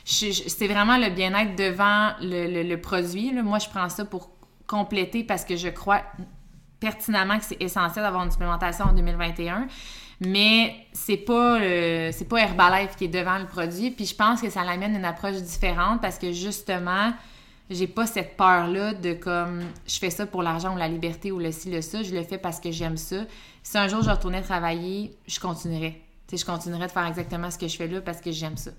C'est vraiment le bien-être devant le, produit. Moi, je prends ça pour compléter parce que je crois pertinemment que c'est essentiel d'avoir une supplémentation en 2021 mais c'est pas c'est pas Herbalife qui est devant le produit puis je pense que ça l'amène une approche différente parce que justement j'ai pas cette peur là de comme je fais ça pour l'argent ou la liberté ou le ci le ça je le fais parce que j'aime ça. Si un jour je retournais travailler je continuerais. Tu je continuerais de faire exactement ce que je fais là parce que j'aime ça.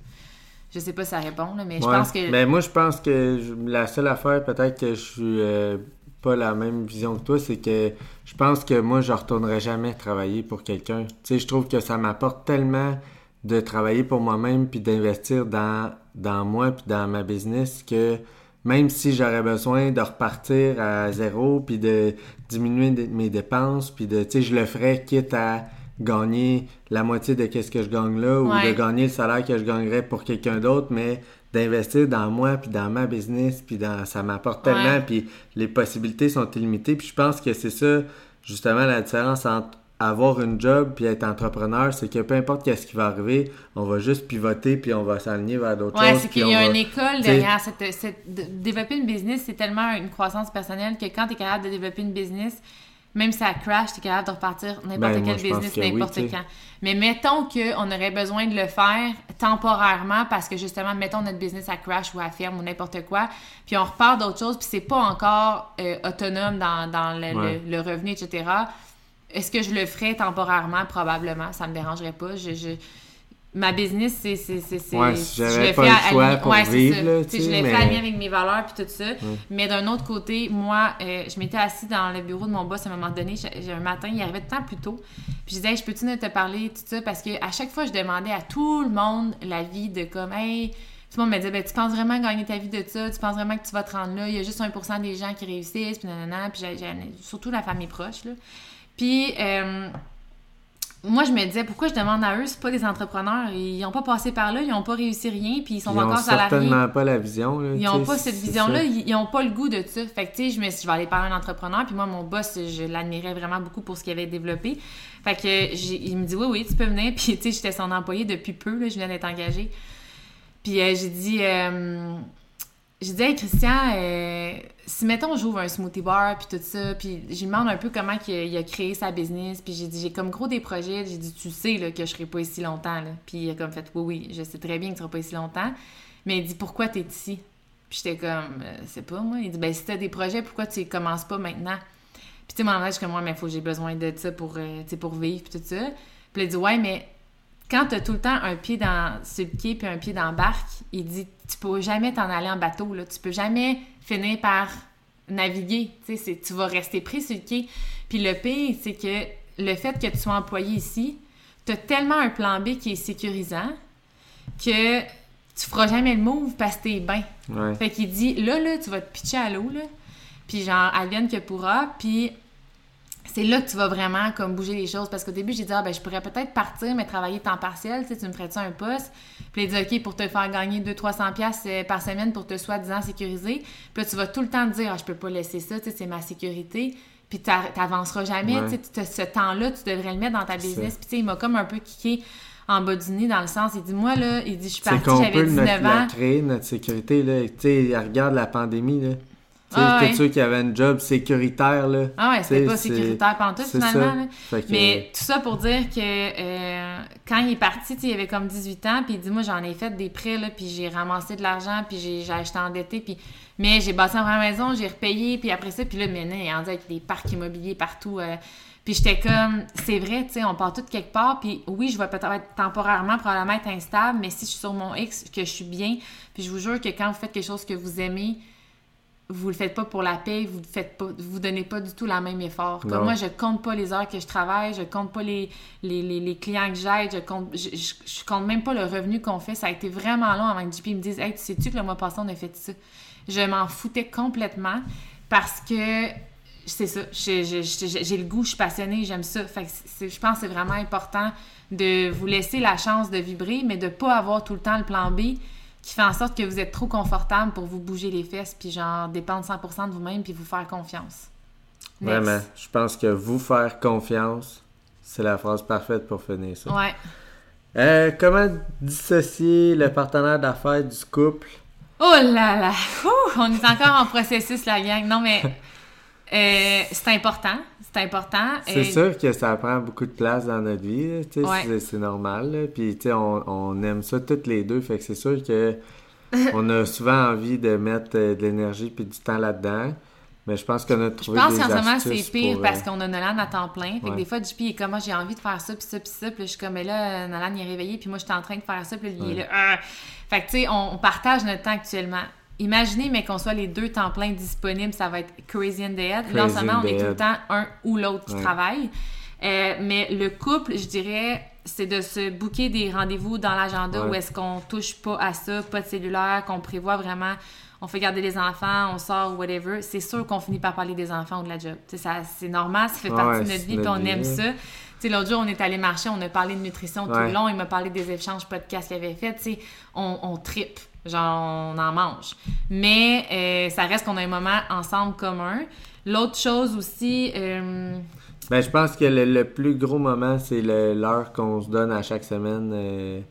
Je sais pas si ça répond mais je pense que mais ben, moi je pense que la seule affaire peut-être que je suis euh, pas la même vision que toi, c'est que je pense que moi, je retournerai jamais travailler pour quelqu'un. Tu sais, je trouve que ça m'apporte tellement de travailler pour moi-même puis d'investir dans, dans moi puis dans ma business que même si j'aurais besoin de repartir à zéro puis de diminuer mes dépenses puis de, tu sais, je le ferais quitte à gagner la moitié de ce que je gagne là ou de gagner le salaire que je gagnerais pour quelqu'un d'autre, mais d'investir dans moi, puis dans ma business, puis dans ça m'apporte tellement, puis les possibilités sont illimitées. Puis je pense que c'est ça, justement, la différence entre avoir une job puis être entrepreneur, c'est que peu importe qu'est-ce qui va arriver, on va juste pivoter puis on va s'aligner vers d'autres ouais, choses. c'est qu'il y a une école derrière cette, développer une business, c'est tellement une croissance personnelle que quand tu es capable de développer une business, même si ça crash, tu es capable de repartir n'importe ben, quel business, n'importe quand. Mais mettons qu'on aurait besoin de le faire temporairement parce que justement, mettons notre business à crash ou à ferme ou n'importe quoi, puis on repart d'autres choses, puis c'est pas encore euh, autonome dans, dans le, revenu, etc. Est-ce que je le ferais temporairement? Probablement. Ça me dérangerait pas. je, ma business, c'est. c'est, c'est, ouais, si j'avais pas le choix pour vivre, là, je l'ai fait avec mes valeurs puis tout ça. Mais d'un autre côté, moi, euh, je m'étais assise dans le bureau de mon boss à un moment donné. J'ai, un matin, il arrivait de temps plus tôt. Puis je disais, je peux-tu te parler, tout ça? Parce que à chaque fois, je demandais à tout le monde la vie de comme, hey, tout le monde me disait, ben, tu penses vraiment gagner ta vie de ça? Tu penses vraiment que tu vas te rendre là? Il y a juste 1% des gens qui réussissent, puis nanana. Puis j'ai, surtout la famille proche, là. Puis, euh, moi, je me disais, pourquoi je demande à eux, c'est pas des entrepreneurs. Ils n'ont pas passé par là, ils n'ont pas réussi rien, puis ils sont encore salariés. Ils n'ont certainement pas la vision. ils n'ont pas cette vision-là, ils n'ont pas le goût de ça. Fait que, tu sais, je me suis je vais aller parler à un entrepreneur, puis moi, mon boss, je l'admirais vraiment beaucoup pour ce qu'il avait développé. Fait que, il me dit, oui, oui, tu peux venir. *laughs* Puis, tu sais, j'étais son employé depuis peu, là, je viens d'être engagée. Puis, euh, j'ai dit, euh, j'ai dit, hey, Christian, euh, si mettons j'ouvre un smoothie bar puis tout ça, puis je lui demande un peu comment il a, créé sa business, puis j'ai dit, j'ai comme gros des projets, j'ai dit, tu sais là, que je serai pas ici longtemps. Puis il a comme fait, oui, oui, je sais très bien que tu seras pas ici longtemps, mais il dit, pourquoi tu es ici? Puis j'étais comme, euh, c'est pas moi. Il dit, ben si t'as des projets, pourquoi tu commences pas maintenant? Puis tu sais, moi, je suis comme, moi, mais faut j'ai besoin de ça pour, euh, pour vivre, puis tout ça. Puis il dit, ouais, mais quand tu as tout le temps un pied dans ce quai puis un pied dans la barque, il dit tu peux jamais t'en aller en bateau là, tu peux jamais finir par naviguer, tu sais, tu vas rester pris sur le quai. Puis le pire, c'est que le fait que tu sois employé ici, tu as tellement un plan B qui est sécurisant que tu feras jamais le move parce que t'es bien. Fait qu'il dit là là, tu vas te pitcher à l'eau là. Puis genre advienne que pourra, puis c'est là que tu vas vraiment comme bouger les choses. Parce qu'au début, j'ai dit, ah, ben, je pourrais peut-être partir, mais travailler temps partiel, tu sais, tu me ferais-tu un poste? Puis il dit, OK, pour te faire gagner 200-300$ euh, par semaine pour te soi-disant sécuriser. Puis là, tu vas tout le temps te dire, ah, je peux pas laisser ça, tu sais, c'est ma sécurité. Puis t'avanceras jamais, tu sais, ce temps-là, tu devrais le mettre dans ta business. Puis tu sais, il m'a comme un peu kické en bas du nez dans le sens, il dit, moi, là, il dit, je suis partie, j'avais 19 ans. créer notre sécurité, là. Tu sais, regarde la pandémie, là. Ah, ouais. sûr qu'il y avait un job sécuritaire, là. Ah ouais, c'était pas sécuritaire pendant tout, finalement. Mais tout ça pour dire que euh, quand il est parti, il avait comme 18 ans, puis il dit, moi, j'en ai fait des prêts, là, puis j'ai ramassé de l'argent, puis j'ai acheté endetté, puis... Mais j'ai bâti ma maison, j'ai repayé, puis après ça, puis là, maintenant, il y a avec des parcs immobiliers partout. Euh, puis j'étais comme, c'est vrai, tu sais, on part tout quelque part, puis oui, je vais peut-être temporairement, probablement être instable, mais si je suis sur mon X, que je suis bien, puis je vous jure que quand vous faites quelque chose que vous aimez, vous le faites pas pour la paix, vous faites pas, vous donnez pas du tout la même effort. Comme moi, je compte pas les heures que je travaille, je compte pas les, les, les, clients que j'aide, je compte, je, je, compte même pas le revenu qu'on fait. Ça a été vraiment long avant que JP me dise, hey, tu sais-tu que le mois passé on a fait ça? Je m'en foutais complètement parce que c'est ça, j'ai le goût, je suis passionnée, j'aime ça. Fait que je pense que c'est vraiment important de vous laisser la chance de vibrer, mais de pas avoir tout le temps le plan B qui fait en sorte que vous êtes trop confortable pour vous bouger les fesses, puis genre dépendre 100% de vous-même, puis vous faire confiance. Vraiment, je pense que vous faire confiance, c'est la phrase parfaite pour finir ça. Ouais. Euh, comment dissocier le partenaire d'affaires du couple? Oh là là! on est encore en processus, la gang. Non, mais euh, c'est important. C'est important. C'est sûr que ça prend beaucoup de place dans notre vie. C'est normal. Puis, on, on aime ça toutes les deux. Fait que c'est sûr que *laughs* on a souvent envie de mettre euh, de l'énergie puis du temps là-dedans. Mais je pense qu'on a trouvé Je pense qu'en ce moment, c'est pire parce euh, qu'on a Nolan à temps plein. Fait que des fois, JP est comme, moi, j'ai envie de faire ça, puis ça, puis ça. Puis je suis comme, mais là, Nolan, il est réveillé, puis moi, je suis en train de faire ça, puis il est là. Ah! Fait que, tu sais, on, partage notre temps actuellement. Imaginez, mais qu'on soit les deux temps pleins disponibles, ça va être crazy and dead. En ce moment, on est tout le temps un ou l'autre qui travaille. Euh, mais le couple, je dirais, c'est de se booker des rendez-vous dans l'agenda où est-ce qu'on touche pas à ça, pas de cellulaire, qu'on prévoit vraiment, on fait garder les enfants, on sort, whatever. C'est sûr qu'on finit par parler des enfants ou de la job. C'est normal, ça fait partie de notre vie, puis on aime ça. L'autre jour, on est allé marcher, on a parlé de nutrition tout le long, il m'a parlé des échanges podcasts qu'il avait fait. On, on tripe. Genre, on en mange. Mais euh, ça reste qu'on a un moment ensemble commun. L'autre chose aussi. Euh, ben, je pense que le, plus gros moment, c'est l'heure qu'on se donne à chaque semaine. Euh,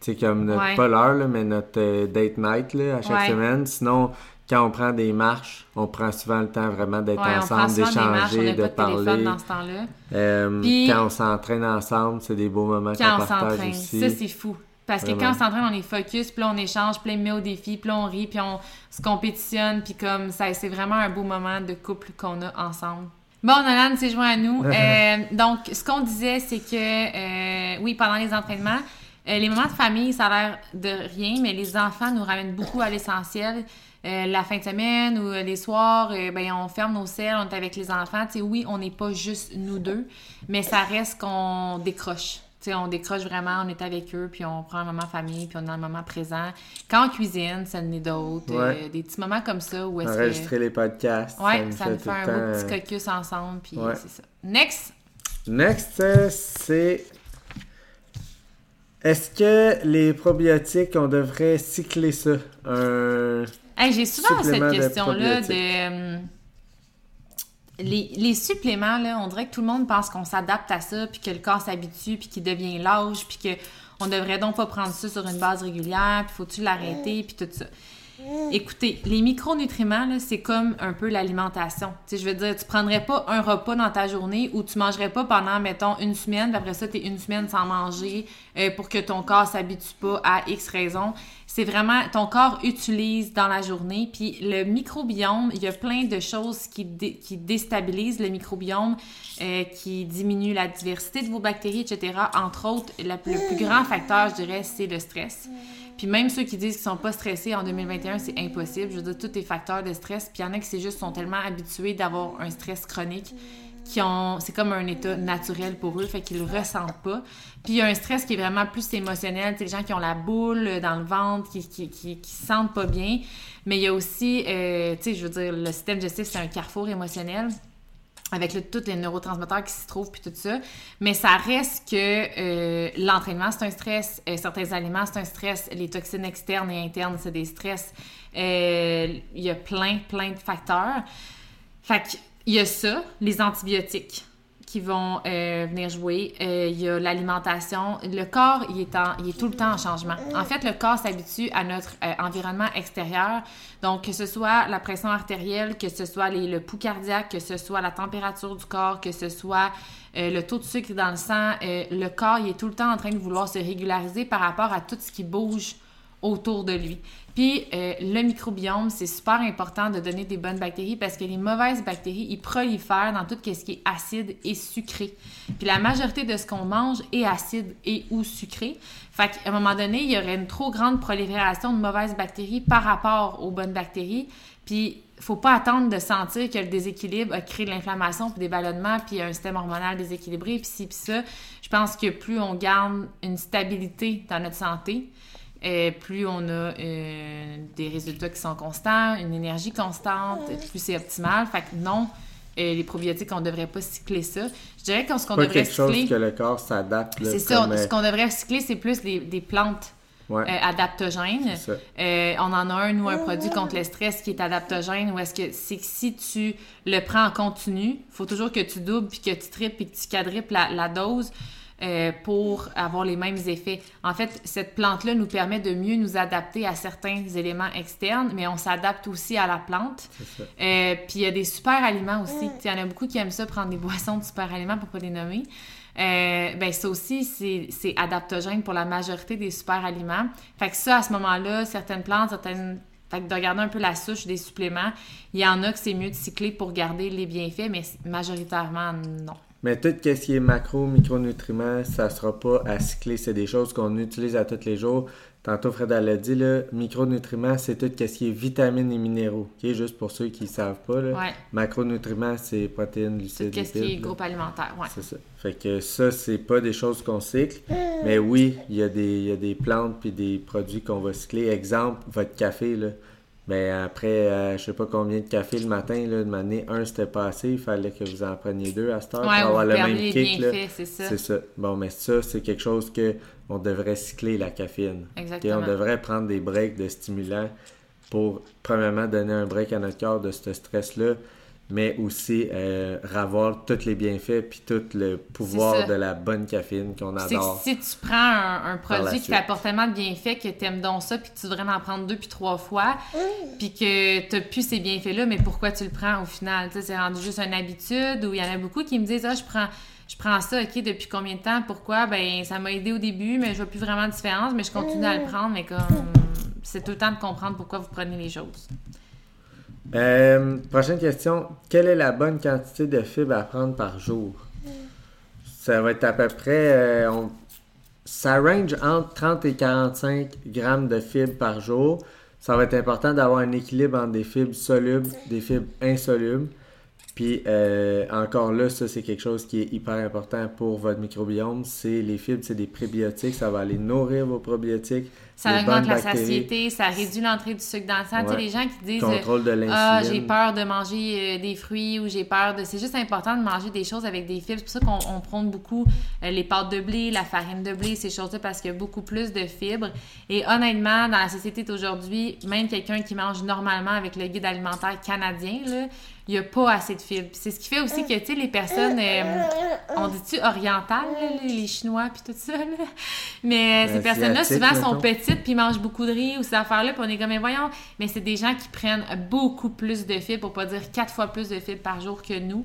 c'est comme notre, pas l'heure, mais notre date night là, à chaque semaine. Sinon, quand on prend des marches, on prend souvent le temps vraiment d'être ensemble, d'échanger, de parler. Dans ce temps-là. quand on s'entraîne ensemble, c'est des beaux moments qu'on partage aussi. Ça, c'est fou. Parce que quand on s'entraîne, on est focus, puis là, on échange, puis là, on met au défi, puis là, on rit, puis on se compétitionne, puis comme ça, c'est vraiment un beau moment de couple qu'on a ensemble. Bon, Nolan s'est joint à nous. *laughs* Euh, donc, ce qu'on disait, c'est que, euh, oui, pendant les entraînements, euh, les moments de famille, ça a l'air de rien, mais les enfants nous ramènent beaucoup à l'essentiel. la fin de semaine ou les soirs, ben, on ferme nos selles, on est avec les enfants. Tu sais, oui, on n'est pas juste nous deux, mais ça reste qu'on décroche on décroche vraiment, on est avec eux, puis on prend un moment famille, puis on a un moment présent. Quand on cuisine, ça en est d'autres. Euh, des petits moments comme ça où est-ce Enregistrer les podcasts. Ouais, ça, nous fait, un beau petit caucus ensemble, puis c'est ça. Next! Next, c'est... Est-ce que les probiotiques, on devrait cycler ça? Un... J'ai souvent cette question-là de les, suppléments, là, on dirait que tout le monde pense qu'on s'adapte à ça, puis que le corps s'habitue, puis qu'il devient lâche, puis qu'on devrait donc pas prendre ça sur une base régulière, puis faut-tu l'arrêter, puis tout ça. Écoutez, les micronutriments, c'est comme un peu l'alimentation. je veux dire, tu prendrais pas un repas dans ta journée ou tu mangerais pas pendant, mettons, une semaine, puis après ça, tu es une semaine sans manger euh, pour que ton corps s'habitue pas à X raisons. C'est vraiment, ton corps utilise dans la journée. Puis le microbiome, il y a plein de choses qui, qui déstabilisent le microbiome, euh, qui diminuent la diversité de vos bactéries, etc. Entre autres, le plus grand facteur, je dirais, c'est le stress. Puis même ceux qui disent qu'ils sont pas stressés en 2021, c'est impossible. Je veux dire, tout est facteur de stress. Puis il y en a qui c'est juste sont tellement habitués d'avoir un stress chronique qui ont c'est comme un état naturel pour eux fait qu'ils le ressentent pas puis il y a un stress qui est vraiment plus émotionnel c'est les gens qui ont la boule dans le ventre qui qui, qui, se sentent pas bien mais il y a aussi euh, tu sais je veux dire le système digestif c'est un carrefour émotionnel avec le, tous les neurotransmetteurs qui s'y trouvent, puis tout ça. Mais ça reste que euh, l'entraînement, c'est un stress. Euh, certains aliments, c'est un stress. Les toxines externes et internes, c'est des stress. Euh, il y a plein, plein de facteurs. Fait qu'il y a ça, les antibiotiques qui vont euh, venir jouer. Euh, il y a l'alimentation. Le corps, il est, en, il est tout le temps en changement. En fait, le corps s'habitue à notre euh, environnement extérieur. Donc, que ce soit la pression artérielle, que ce soit les, le pouls cardiaque, que ce soit la température du corps, que ce soit le taux de sucre dans le sang, le corps, il est tout le temps en train de vouloir se régulariser par rapport à tout ce qui bouge autour de lui. Puis euh, le microbiome, c'est super important de donner des bonnes bactéries parce que les mauvaises bactéries, ils prolifèrent dans tout ce qui est acide et sucré. Puis la majorité de ce qu'on mange est acide et ou sucré. Fait qu'à un moment donné, il y aurait une trop grande prolifération de mauvaises bactéries par rapport aux bonnes bactéries. Puis faut pas attendre de sentir que le déséquilibre a créé de l'inflammation, puis des ballonnements, puis un système hormonal déséquilibré, puis ci, puis ça. Je pense que plus on garde une stabilité dans notre santé, euh, plus on a euh, des résultats qui sont constants, une énergie constante, plus c'est optimal. Fait que non, euh, les probiotiques, on ne devrait pas cycler ça. Je dirais que ce qu'on devrait cycler... quelque chose que le corps s'adapte. C'est ça. Ce qu'on devrait cycler, c'est plus des plantes adaptogènes. on en a un, nous, un produit contre le stress qui est adaptogène, ou est-ce que c'est que si tu le prends en continu, il faut toujours que tu doubles, puis que tu triples, puis que tu quadruples la dose. Euh, pour avoir les mêmes effets. En fait, cette plante-là nous permet de mieux nous adapter à certains éléments externes, mais on s'adapte aussi à la plante. Euh, puis il y a des super aliments aussi. Il y en a beaucoup qui aiment ça, prendre des boissons de super aliments pour pas les nommer. Euh, ben ça aussi, c'est adaptogène pour la majorité des super aliments. Fait que ça, à ce moment-là, certaines plantes, certaines fait que de regarder un peu la souche des suppléments, il y en a que c'est mieux de cycler pour garder les bienfaits, mais majoritairement, non. Mais tout ce qui est macro, micronutriments, ça sera pas à cycler. C'est des choses qu'on utilise à tous les jours. Tantôt, Fred l'a dit, là, micronutriments, c'est tout ce qui est vitamines et minéraux. Juste pour ceux qui ne savent pas. Là. Macronutriments, c'est protéines, glucides, Tout ce qui est groupe alimentaire, C'est ça. Fait que ça, c'est pas des choses qu'on cycle. Mais oui, il y, a des, y a des plantes puis des produits qu'on va cycler. Exemple, votre café, là. Ben après, euh, je sais pas combien de café le matin, là, de m'année, un c'était pas assez, il fallait que vous en preniez deux à cette heure pour avoir le même kick. C'est ça. C'est ça. Bon, mais ça, c'est quelque chose que on devrait cycler la caféine. Exactement. on devrait prendre des breaks de stimulants pour, premièrement, donner un break à notre corps de ce stress-là, mais aussi euh, ravoir tous les bienfaits puis tout le pouvoir de la bonne caféine qu'on adore. Si tu prends un, produit qui t'apporte tellement de bienfaits que tu aimes donc ça puis tu devrais en prendre deux puis trois fois puis que tu plus ces bienfaits-là, mais pourquoi tu le prends au final? C'est rendu juste une habitude ou il y en a beaucoup qui me disent « Ah, je prends... » je prends ça, OK, depuis combien de temps? Pourquoi? Ben, ça m'a aidé au début, mais je vois plus vraiment de différence, mais je continue à le prendre, mais comme, c'est tout le temps de comprendre pourquoi vous prenez les choses. Euh, prochaine question. Quelle est la bonne quantité de fibres à prendre par jour? Ça va être à peu près. Euh, ça range entre 30 et 45 grammes de fibres par jour. Ça va être important d'avoir un équilibre entre des fibres solubles, des fibres insolubles. Puis euh, encore là, ça c'est quelque chose qui est hyper important pour votre microbiome. C'est les fibres, c'est des prébiotiques, ça va aller nourrir vos probiotiques. Ça augmente la satiété, ça réduit l'entrée du sucre dans le sang. Tu sais, les gens qui disent de Ah, j'ai peur de manger euh, des fruits ou j'ai peur de. C'est juste important de manger des choses avec des fibres. C'est pour ça qu'on prône beaucoup euh, les pâtes de blé, la farine de blé, ces choses-là, parce qu'il y a beaucoup plus de fibres. Et honnêtement, dans la société d'aujourd'hui, même quelqu'un qui mange normalement avec le guide alimentaire canadien, là, il n'y a pas assez de fibres. C'est ce qui fait aussi que, tu sais, les personnes, euh, on dit-tu orientales, les Chinois, puis tout ça, mais ces personnes-là, souvent, sont petites, puis mangent beaucoup de riz ou ces affaires-là, puis on est comme, mais voyons, mais c'est des gens qui prennent beaucoup plus de fibres, pour pas dire quatre fois plus de fibres par jour que nous.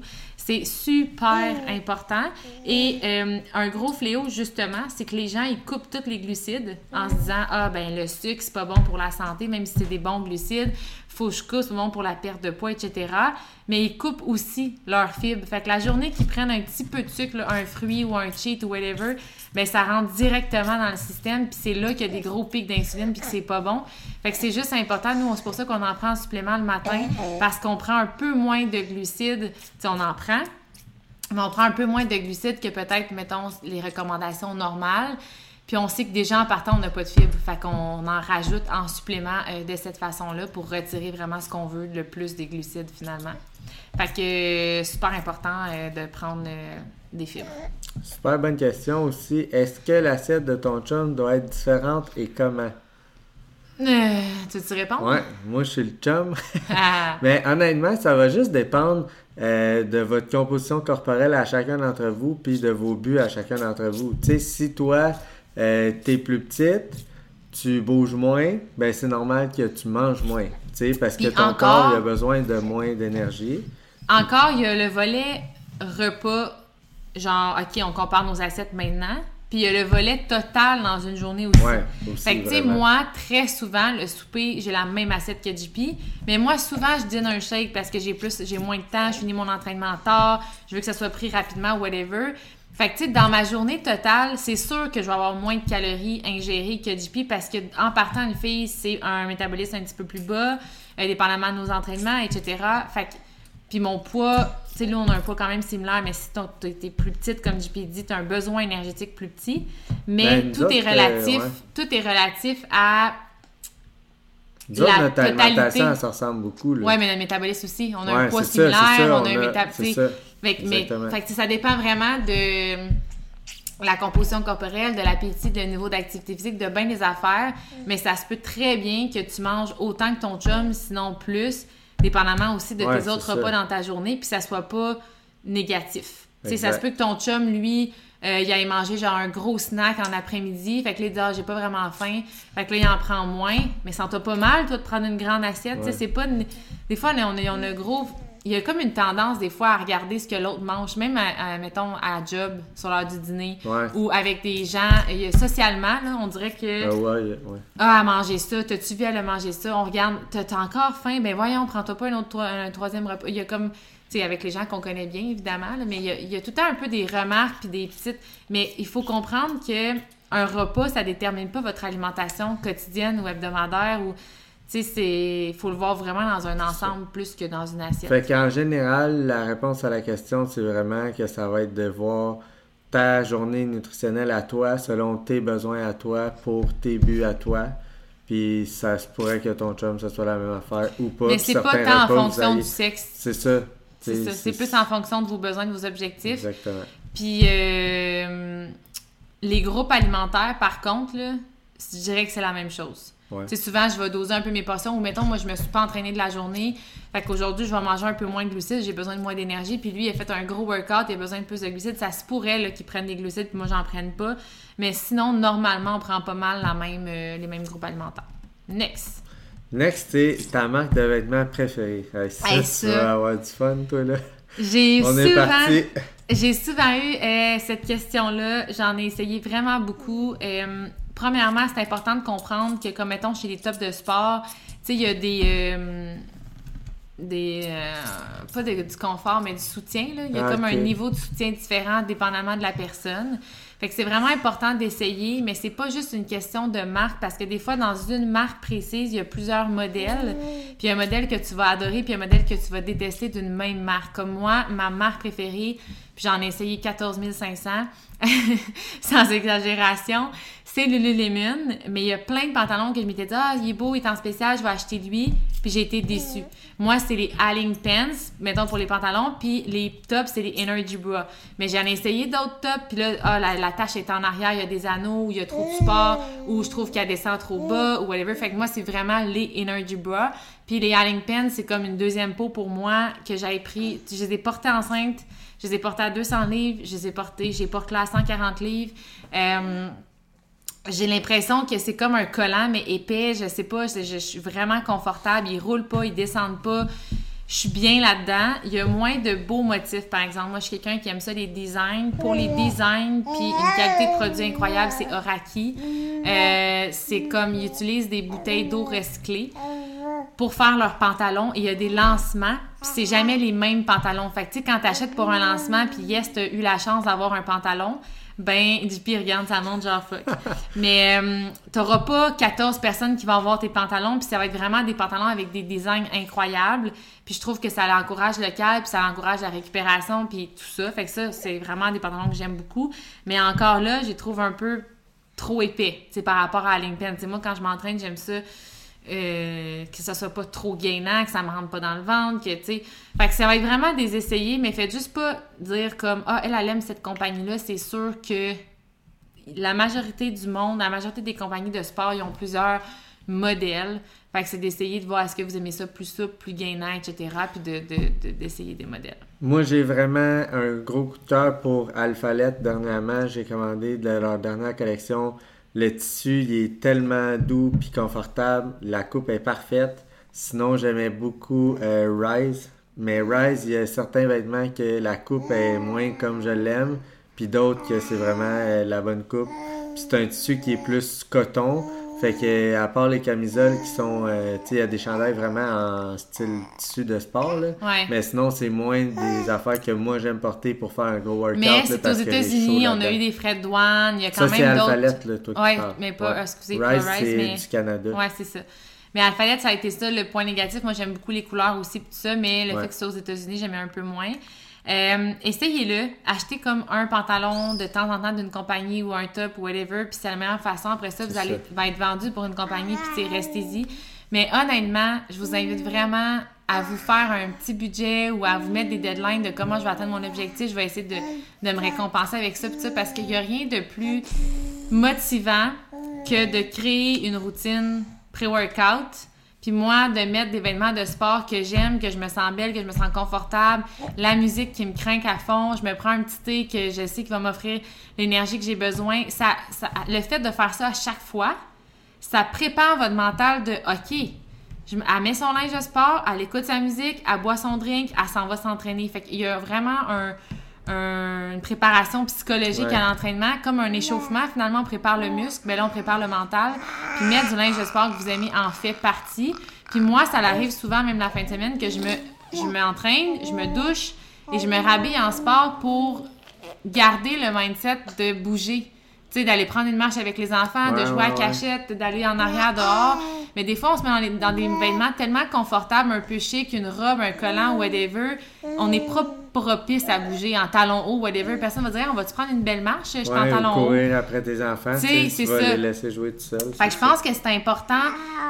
C'est super important. Et euh, un gros fléau, justement, c'est que les gens, ils coupent tous les glucides en se disant, ah, ben le sucre, c'est pas bon pour la santé, même si c'est des bons glucides faut que je coupe, bon pour la perte de poids, etc. Mais ils coupent aussi leurs fibres. Fait que la journée qu'ils prennent un petit peu de sucre, un fruit ou un cheat ou whatever, ben ça rentre directement dans le système. Puis c'est là qu'il y a des gros pics d'insuline puis que c'est pas bon. Fait que c'est juste important. Nous, c'est pour ça qu'on en prend un supplément le matin parce qu'on prend un peu moins de glucides. Tu on en prend, mais on prend un peu moins de glucides que peut-être, mettons, les recommandations normales. Puis on sait que déjà en partant, on n'a pas de fibres. Fait qu'on en rajoute en supplément euh, de cette façon-là pour retirer vraiment ce qu'on veut, le plus des glucides finalement. Fait que super important euh, de prendre des. Super bonne question aussi. Est-ce que l'assiette de ton chum doit être différente et comment? Euh, tu te réponds? Ouais, moi je suis le chum. Ah. *laughs* *laughs* Mais honnêtement, ça va juste dépendre euh, de votre composition corporelle à chacun d'entre vous, puis de vos buts à chacun d'entre vous. Tu sais, si toi, euh, t'es plus petite, tu bouges moins, ben c'est normal que tu manges moins. Tu sais, parce que ton corps a besoin de moins d'énergie. Encore, il y a le volet repas, genre, OK, on compare nos assiettes maintenant. Puis il y a le volet total dans une journée aussi. Ouais, fait que, tu sais, moi, très souvent, le souper, j'ai la même assiette que JP. Mais moi, souvent, je dîne un shake parce que j'ai plus, j'ai moins de temps, je finis mon entraînement tard, je veux que ça soit pris rapidement, whatever. Fait que, tu sais, dans ma journée totale, c'est sûr que je vais avoir moins de calories ingérées que JP parce que, en partant, une fille, c'est un métabolisme un petit peu plus bas, euh, dépendamment de nos entraînements, etc. Fait que, puis mon poids, tu sais, là, on a un poids quand même similaire, mais si tu es plus petite, comme JP dit, tu as un besoin énergétique plus petit. Mais ben, tout est relatif, tout est relatif à la notre alimentation, ça ressemble beaucoup. Oui, mais notre métabolisme aussi. On a un poids similaire, on, a un métabolisme. Mais, fait que ça dépend vraiment de la composition corporelle, de l'appétit, de niveau d'activité physique, de bien des affaires. Mais ça se peut très bien que tu manges autant que ton chum, sinon plus dépendamment aussi de tes autres repas dans ta journée, puis ça soit pas négatif. ça se peut que ton chum, lui, euh, il aille manger genre un gros snack en après-midi, fait que là, il dit ah, j'ai pas vraiment faim, fait que là, il en prend moins, mais ça t'a pas mal, toi, de prendre une grande assiette, tu sais, c'est pas... Des fois, on a, on a gros il y a comme une tendance des fois à regarder ce que l'autre mange, même à, mettons à job sur l'heure du dîner ou avec des gens socialement là, on dirait que ah ouais, ah à manger ça, t'as-tu vu à manger ça, on regarde, t'as encore faim, ben voyons, prends-toi pas un autre un troisième repas. Il y a comme tu sais, avec les gens qu'on connaît bien évidemment, mais il y, a, il y, a, tout le temps un peu des remarques puis des petites, mais il faut comprendre que un repas ça détermine pas votre alimentation quotidienne ou hebdomadaire ou tu sais, c'est. faut le voir vraiment dans un ensemble plus que dans une assiette. Fait qu'en général, la réponse à la question, c'est vraiment que ça va être de voir ta journée nutritionnelle à toi, selon tes besoins à toi, pour tes buts à toi. Puis ça se pourrait que ton chum, ce soit la même affaire ou pas. Mais c'est pas tant en fonction du sexe. C'est ça. C'est ça. C'est plus en fonction de vos besoins, de vos objectifs. Exactement. Puis euh, les groupes alimentaires, par contre, là, je dirais que c'est la même chose. Ouais. souvent, je vais doser un peu mes portions ou mettons, moi, je me suis pas entraînée de la journée. Fait qu'aujourd'hui, je vais manger un peu moins de glucides, j'ai besoin de moins d'énergie. Puis lui, il a fait un gros workout, il a besoin de plus de glucides. Ça se pourrait qu'il prenne des glucides, puis moi, j'en prenne pas. Mais sinon, normalement, on prend pas mal la même, euh, les mêmes groupes alimentaires. Next. Next, c'est ta marque de vêtements préférée. ça, tu vas avoir du fun, toi, là. J'ai souvent, *laughs* j'ai souvent eu euh, cette question-là. J'en ai essayé vraiment beaucoup. Euh, premièrement, c'est important de comprendre que, comme mettons, chez les tops de sport, tu sais, il y a des. Euh, des euh, pas du confort mais du soutien là. il y a ah, comme un niveau de soutien différent dépendamment de la personne fait que c'est vraiment important d'essayer mais c'est pas juste une question de marque parce que des fois dans une marque précise il y a plusieurs modèles puis un modèle que tu vas adorer puis un modèle que tu vas détester d'une même marque comme moi ma marque préférée puis j'en ai essayé 14 500 *laughs* sans exagération c'est Lululemon, mais il y a plein de pantalons que je m'étais dit, ah, il est beau, il est en spécial, je vais acheter lui. Puis j'ai été déçue. Moi, c'est les Alling Pants, mettons pour les pantalons, puis les tops, c'est les Energy Bra. Mais j'en ai essayé d'autres tops, puis là, ah, la, la tache est en arrière, il y a des anneaux, il y a trop de support, ou je trouve qu'elle descend trop bas, ou whatever. Fait que moi, c'est vraiment les Energy Bra. Puis les Alling Pants, c'est comme une deuxième peau pour moi que j'avais pris. Je les ai portées enceintes, je les ai portées à 200 livres, je les ai portées, j'ai porté là à 140 livres. Euh, j'ai l'impression que c'est comme un collant, mais épais. Je sais pas, je, suis vraiment confortable. Il roule pas, il descend pas. Je suis bien là-dedans. Il y a moins de beaux motifs, par exemple. Moi, je suis quelqu'un qui aime ça, les designs. Pour les designs, puis une qualité de produit incroyable, c'est Oraki. Euh, c'est comme, ils utilisent des bouteilles d'eau recyclées pour faire leurs pantalons. il y a des lancements, puis c'est jamais les mêmes pantalons. Fait que, tu sais, quand t'achètes pour un lancement, puis yes, t'as eu la chance d'avoir un pantalon, ben, JP, regarde, ça monte genre fuck. Mais euh, t'auras pas 14 personnes qui vont avoir tes pantalons, puis ça va être vraiment des pantalons avec des designs incroyables. Puis je trouve que ça encourage le calme, puis ça encourage la récupération, puis tout ça. Fait que ça, c'est vraiment des pantalons que j'aime beaucoup. Mais encore là, j'ai trouve un peu trop épais, c'est par rapport à la ligne pen. moi, quand je m'entraîne, j'aime ça euh, que ça soit pas trop gainant, que ça me rentre pas dans le ventre, que, tu sais... Fait que ça va être vraiment des essayés, mais faites juste pas dire comme « Ah, elle, aime cette compagnie-là, c'est sûr que... » La majorité du monde, la majorité des compagnies de sport, ils ont plusieurs modèles. Fait que c'est d'essayer de voir est-ce que vous aimez ça plus souple, plus gainant, etc., puis d'essayer de, des modèles. Moi, j'ai vraiment un gros coup de cœur pour Alphalet. Dernièrement, j'ai commandé de leur dernière collection le tissu, il est tellement doux puis confortable. La coupe est parfaite. Sinon, j'aimais beaucoup euh, Rise. Mais Rise, il y a certains vêtements que la coupe est moins comme je l'aime. Puis d'autres que c'est vraiment euh, la bonne coupe. c'est un tissu qui est plus coton. Fait que à part les camisoles qui sont, euh, tu sais, il y a des chandails vraiment en style tissu de sport là. Mais sinon c'est moins des affaires que moi j'aime porter pour faire un gros workout. Mais c'est aux États-Unis, on a eu des frais de douane, il y a quand même d'autres. Alphalet là, toi ouais, mais pas, ouais. excusez, Rise, pas mais du Canada. Ouais, c'est ça. Mais Alphalet, ça a été ça le point négatif. Moi j'aime beaucoup les couleurs aussi tout ça, mais le fait que c'est aux États-Unis, j'aimais un peu moins. Euh, essayez-le. Achetez comme un pantalon de temps en temps d'une compagnie ou un top ou whatever, puis c'est la meilleure façon. Après ça, vous allez va être vendu pour une compagnie, puis restez-y. Mais honnêtement, je vous invite vraiment à vous faire un petit budget ou à vous mettre des deadlines de comment je vais atteindre mon objectif. Je vais essayer de, de me récompenser avec ça, ça parce qu'il n'y a rien de plus motivant que de créer une routine pré-workout puis moi, de mettre des vêtements de sport que j'aime, que je me sens belle, que je me sens confortable, la musique qui me craint à fond, je me prends un petit thé que je sais qui va m'offrir l'énergie que j'ai besoin. Ça, ça, le fait de faire ça à chaque fois, ça prépare votre mental de OK, je, elle met son linge de sport, elle écoute sa musique, elle boit son drink, elle s'en va s'entraîner. Fait qu'il y a vraiment un, une préparation psychologique à l'entraînement, comme un échauffement. Finalement, on prépare le muscle, mais là, on prépare le mental. Puis mettre du linge de sport que vous aimez en fait partie. Puis moi, ça arrive souvent, même la fin de semaine, que je me, je m'entraîne, je me douche et je me rhabille en sport pour garder le mindset de bouger tu sais, d'aller prendre une marche avec les enfants, de jouer à cachette, d'aller en arrière dehors. Mais des fois, on se met dans, des vêtements tellement confortables, un peu chic, une robe, un collant, whatever. On est pas propice à bouger en talons hauts, whatever. Personne va dire, on va-tu prendre une belle marche? Je suis en talons hauts? courir après tes enfants, tu, sais, vas les laisser jouer tout seul. Fait que je pense que c'est important.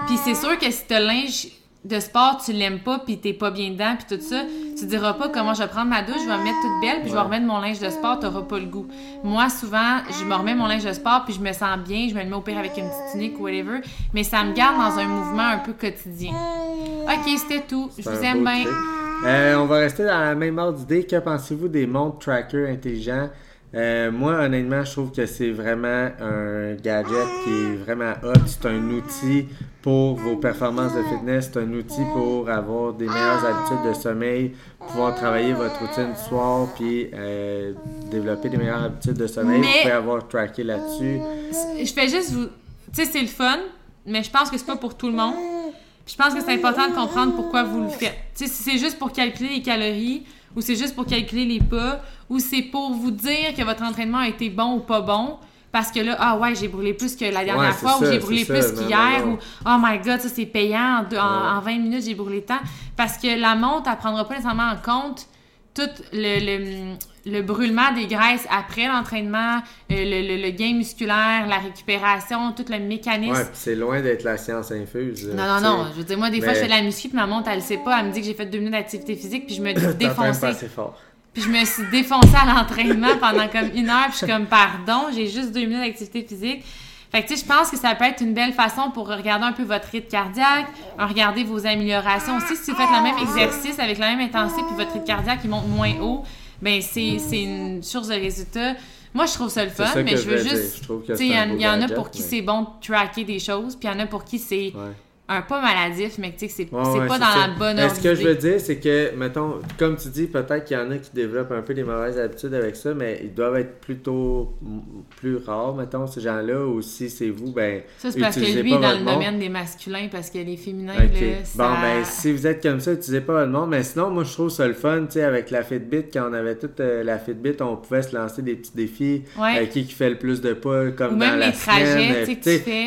Puis c'est sûr que si t'as linge de sport, tu l'aimes pas, puis t'es pas bien dedans, puis tout ça, tu diras pas comment je vais prendre ma douche, je vais me mettre toute belle, puis je vais remettre mon linge de sport, t'auras pas le goût. Moi, souvent, je me remets mon linge de sport, puis je me sens bien, je me le mets au pire avec une petite tunique ou whatever, mais ça me garde dans un mouvement un peu quotidien. Ok, c'était tout. Je vous aime bien. Euh, on va rester dans la même ordre d'idée. Que pensez-vous des montres tracker intelligents? Euh, moi, honnêtement, je trouve que c'est vraiment un gadget qui est vraiment hot. C'est un outil pour vos performances de fitness. C'est un outil pour avoir des meilleures habitudes de sommeil, pouvoir travailler votre routine du soir, puis euh, développer des meilleures habitudes de sommeil. vous pouvez avoir traqué là-dessus. Je fais juste vous. Tu sais, c'est le fun, mais je pense que c'est pas pour tout le monde. je pense que c'est important de comprendre pourquoi vous le faites. Tu sais, si c'est juste pour calculer les calories, ou c'est juste pour calculer les pas, ou c'est pour vous dire que votre entraînement a été bon ou pas bon, parce que là, ah ouais, j'ai brûlé plus que la dernière fois, ou j'ai brûlé plus qu'hier, ou oh my god, ça c'est payant, en, 20 minutes j'ai brûlé tant. Parce que la montre, elle prendra pas nécessairement en compte tout le, le, brûlement des graisses après l'entraînement, euh, le, le, gain musculaire, la récupération, tout le mécanisme. Ouais, c'est loin d'être la science infuse. Non, non, non. Je veux dire, moi, des fois, je fais de la muscu, puis ma montre, elle le sait pas. Elle me dit que j'ai fait deux minutes d'activité physique, puis je me *laughs* dis défoncer. fort. Puis je me suis défoncée à l'entraînement pendant comme une heure, puis je suis comme, pardon, j'ai juste deux minutes d'activité physique. Fait que, tu sais, je pense que ça peut être une belle façon pour regarder un peu votre rythme cardiaque, regarder vos améliorations aussi. Si vous faites le même exercice avec la même intensité, puis votre rythme cardiaque, il monte moins haut, ben c'est une source de résultats. Moi, je trouve ça le fun, mais je veux juste. Tu sais, il y, en a pour qui c'est bon de tracker des choses, puis il y en a pour qui c'est un pas maladif, mais tu sais que c'est pas dans la bonne ordre. Ce que je veux dire, c'est que, mettons, comme tu dis, peut-être qu'il y en a qui développent un peu des mauvaises habitudes avec ça, mais ils doivent être plutôt plus rares, mettons, ces gens-là, ou si c'est vous, ben. Ça, c'est parce que lui, dans le domaine des masculins, parce que les féminins, là, ça... Bon, ben, si vous êtes comme ça, utilisez pas votre monde, mais sinon, moi, je trouve ça le fun, tu sais, avec la Fitbit, quand on avait toute euh, la Fitbit, on pouvait se lancer des petits défis. Ouais. qui, qui fait le plus de pas, comme dans la semaine.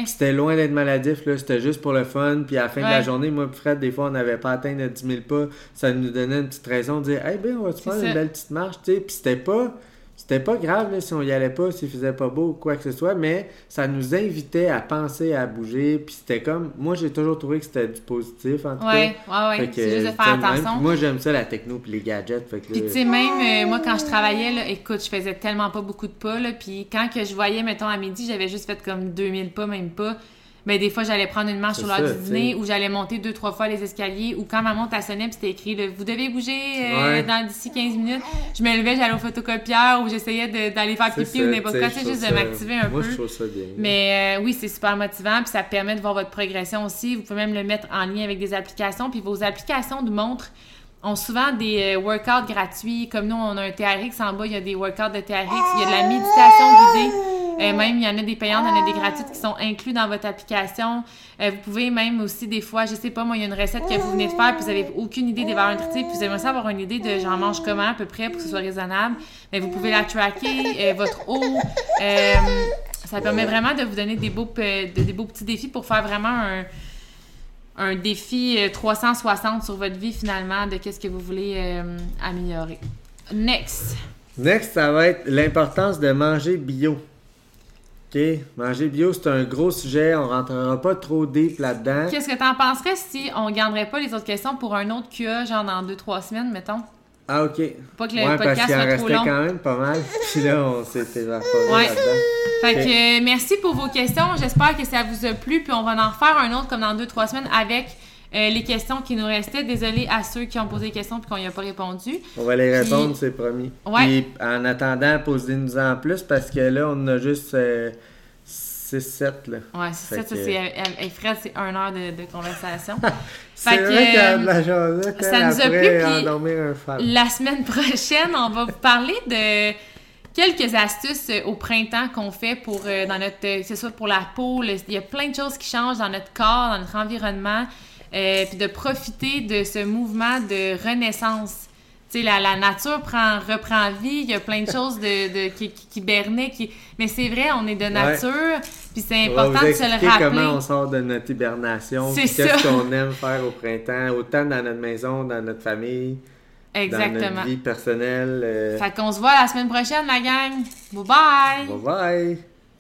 C'était loin d'être maladif, là, c'était juste pour le fun, puis à la fin de la journée, moi Fred, des fois, on n'avait pas atteint notre 10 000 pas. Ça nous donnait une petite raison de dire, eh hey, ben, on va se faire une belle petite marche, tu sais. Puis c'était pas c'était pas grave là, si on y allait pas, s'il faisait pas beau ou quoi que ce soit, mais ça nous invitait à penser à bouger. Puis c'était comme, moi j'ai toujours trouvé que c'était du positif en tout Ouais, cas. ouais, ouais. C'est juste de faire même- attention. Moi j'aime ça la techno puis les gadgets. Fait que, Puis tu sais, même euh, moi, quand je travaillais, là, écoute, je faisais tellement pas beaucoup de pas, là, puis quand que je voyais, mettons, à midi, j'avais juste fait comme 2000 pas, même pas, mais des fois, j'allais prendre une marche au l'heure du dîner, ou j'allais monter deux, trois fois les escaliers, ou quand ma montre, elle sonnait, puis c'était écrit, vous devez bouger euh, Ouais. dans d'ici 15 minutes, je me levais, j'allais au photocopieur, ou j'essayais d'aller faire pipi ça, ou n'importe quoi, c'est juste de m'activer un Moi peu. je trouve ça bien. Mais euh, oui, c'est super motivant, puis ça permet de voir votre progression aussi. Vous pouvez même le mettre en lien avec des applications. Puis vos applications de montres ont souvent des euh, workouts gratuits. Comme nous, on a un TRX en bas, il y a des workouts de TRX. Il y a de la méditation guidée. Euh, même, il y en a des payantes, il y en a des gratuites qui sont inclus dans votre application. Euh, vous pouvez même aussi, des fois, je sais pas, moi, il y a une recette que vous venez de faire, puis vous avez aucune idée des valeurs nutritives, puis vous aimez ça avoir une idée de j'en mange comment à peu près pour que ce soit raisonnable. Mais vous pouvez la tracker, euh, votre eau. euh, ça permet vraiment de vous donner des beaux, des beaux petits défis pour faire vraiment un, un défi euh, 360 sur votre vie finalement de qu'est-ce que vous voulez améliorer. Next. Next, ça va être l'importance de manger bio. OK? Manger bio, c'est un gros sujet. On rentrera pas trop deep là-dedans. Qu'est-ce que t'en penserais si on garderait pas les autres questions pour un autre QA, genre dans 2-3 semaines, mettons? Ah, OK. Pas que le ouais, parce podcast qu'il en soit trop long. quand même pas mal. *laughs* Puis là, on s'était vaporé Ouais. là-dedans. Fait que euh, merci pour vos questions. J'espère que ça vous a plu. Puis on va en refaire un autre comme dans 2-3 semaines avec euh, les questions qui nous restaient. Désolée à ceux qui ont posé des questions et qu'on n'y a pas répondu. On va les Puis- répondre, c'est promis. Ouais. Puis en attendant, posez-nous en plus parce que là, on a juste 6-7. là. Ouais, c'est ça. C'est, euh, et Fred, c'est une heure de, de conversation. *laughs* C'est Fait vrai de euh, la ça elle, nous a plu. La semaine prochaine, on va vous parler de quelques astuces euh, au printemps qu'on fait pour euh, dans notre euh, que ce soit pour la peau, le- il y a plein de choses qui changent dans notre corps, dans notre environnement, euh, puis de profiter de ce mouvement de renaissance. Tu sais, la, la nature prend, reprend vie, il y a plein de *laughs* choses de, de- qui, qui, qui bernaient, qui... mais c'est vrai, on est de nature, puis c'est important vous de se le rappeler. comment on sort de notre hibernation. Qu'est-ce qu'on aime faire au printemps, autant dans notre maison, dans notre famille, dans notre vie personnelle. euh, Fait qu'on se voit la semaine prochaine, la gang. Bye bye! Bye bye!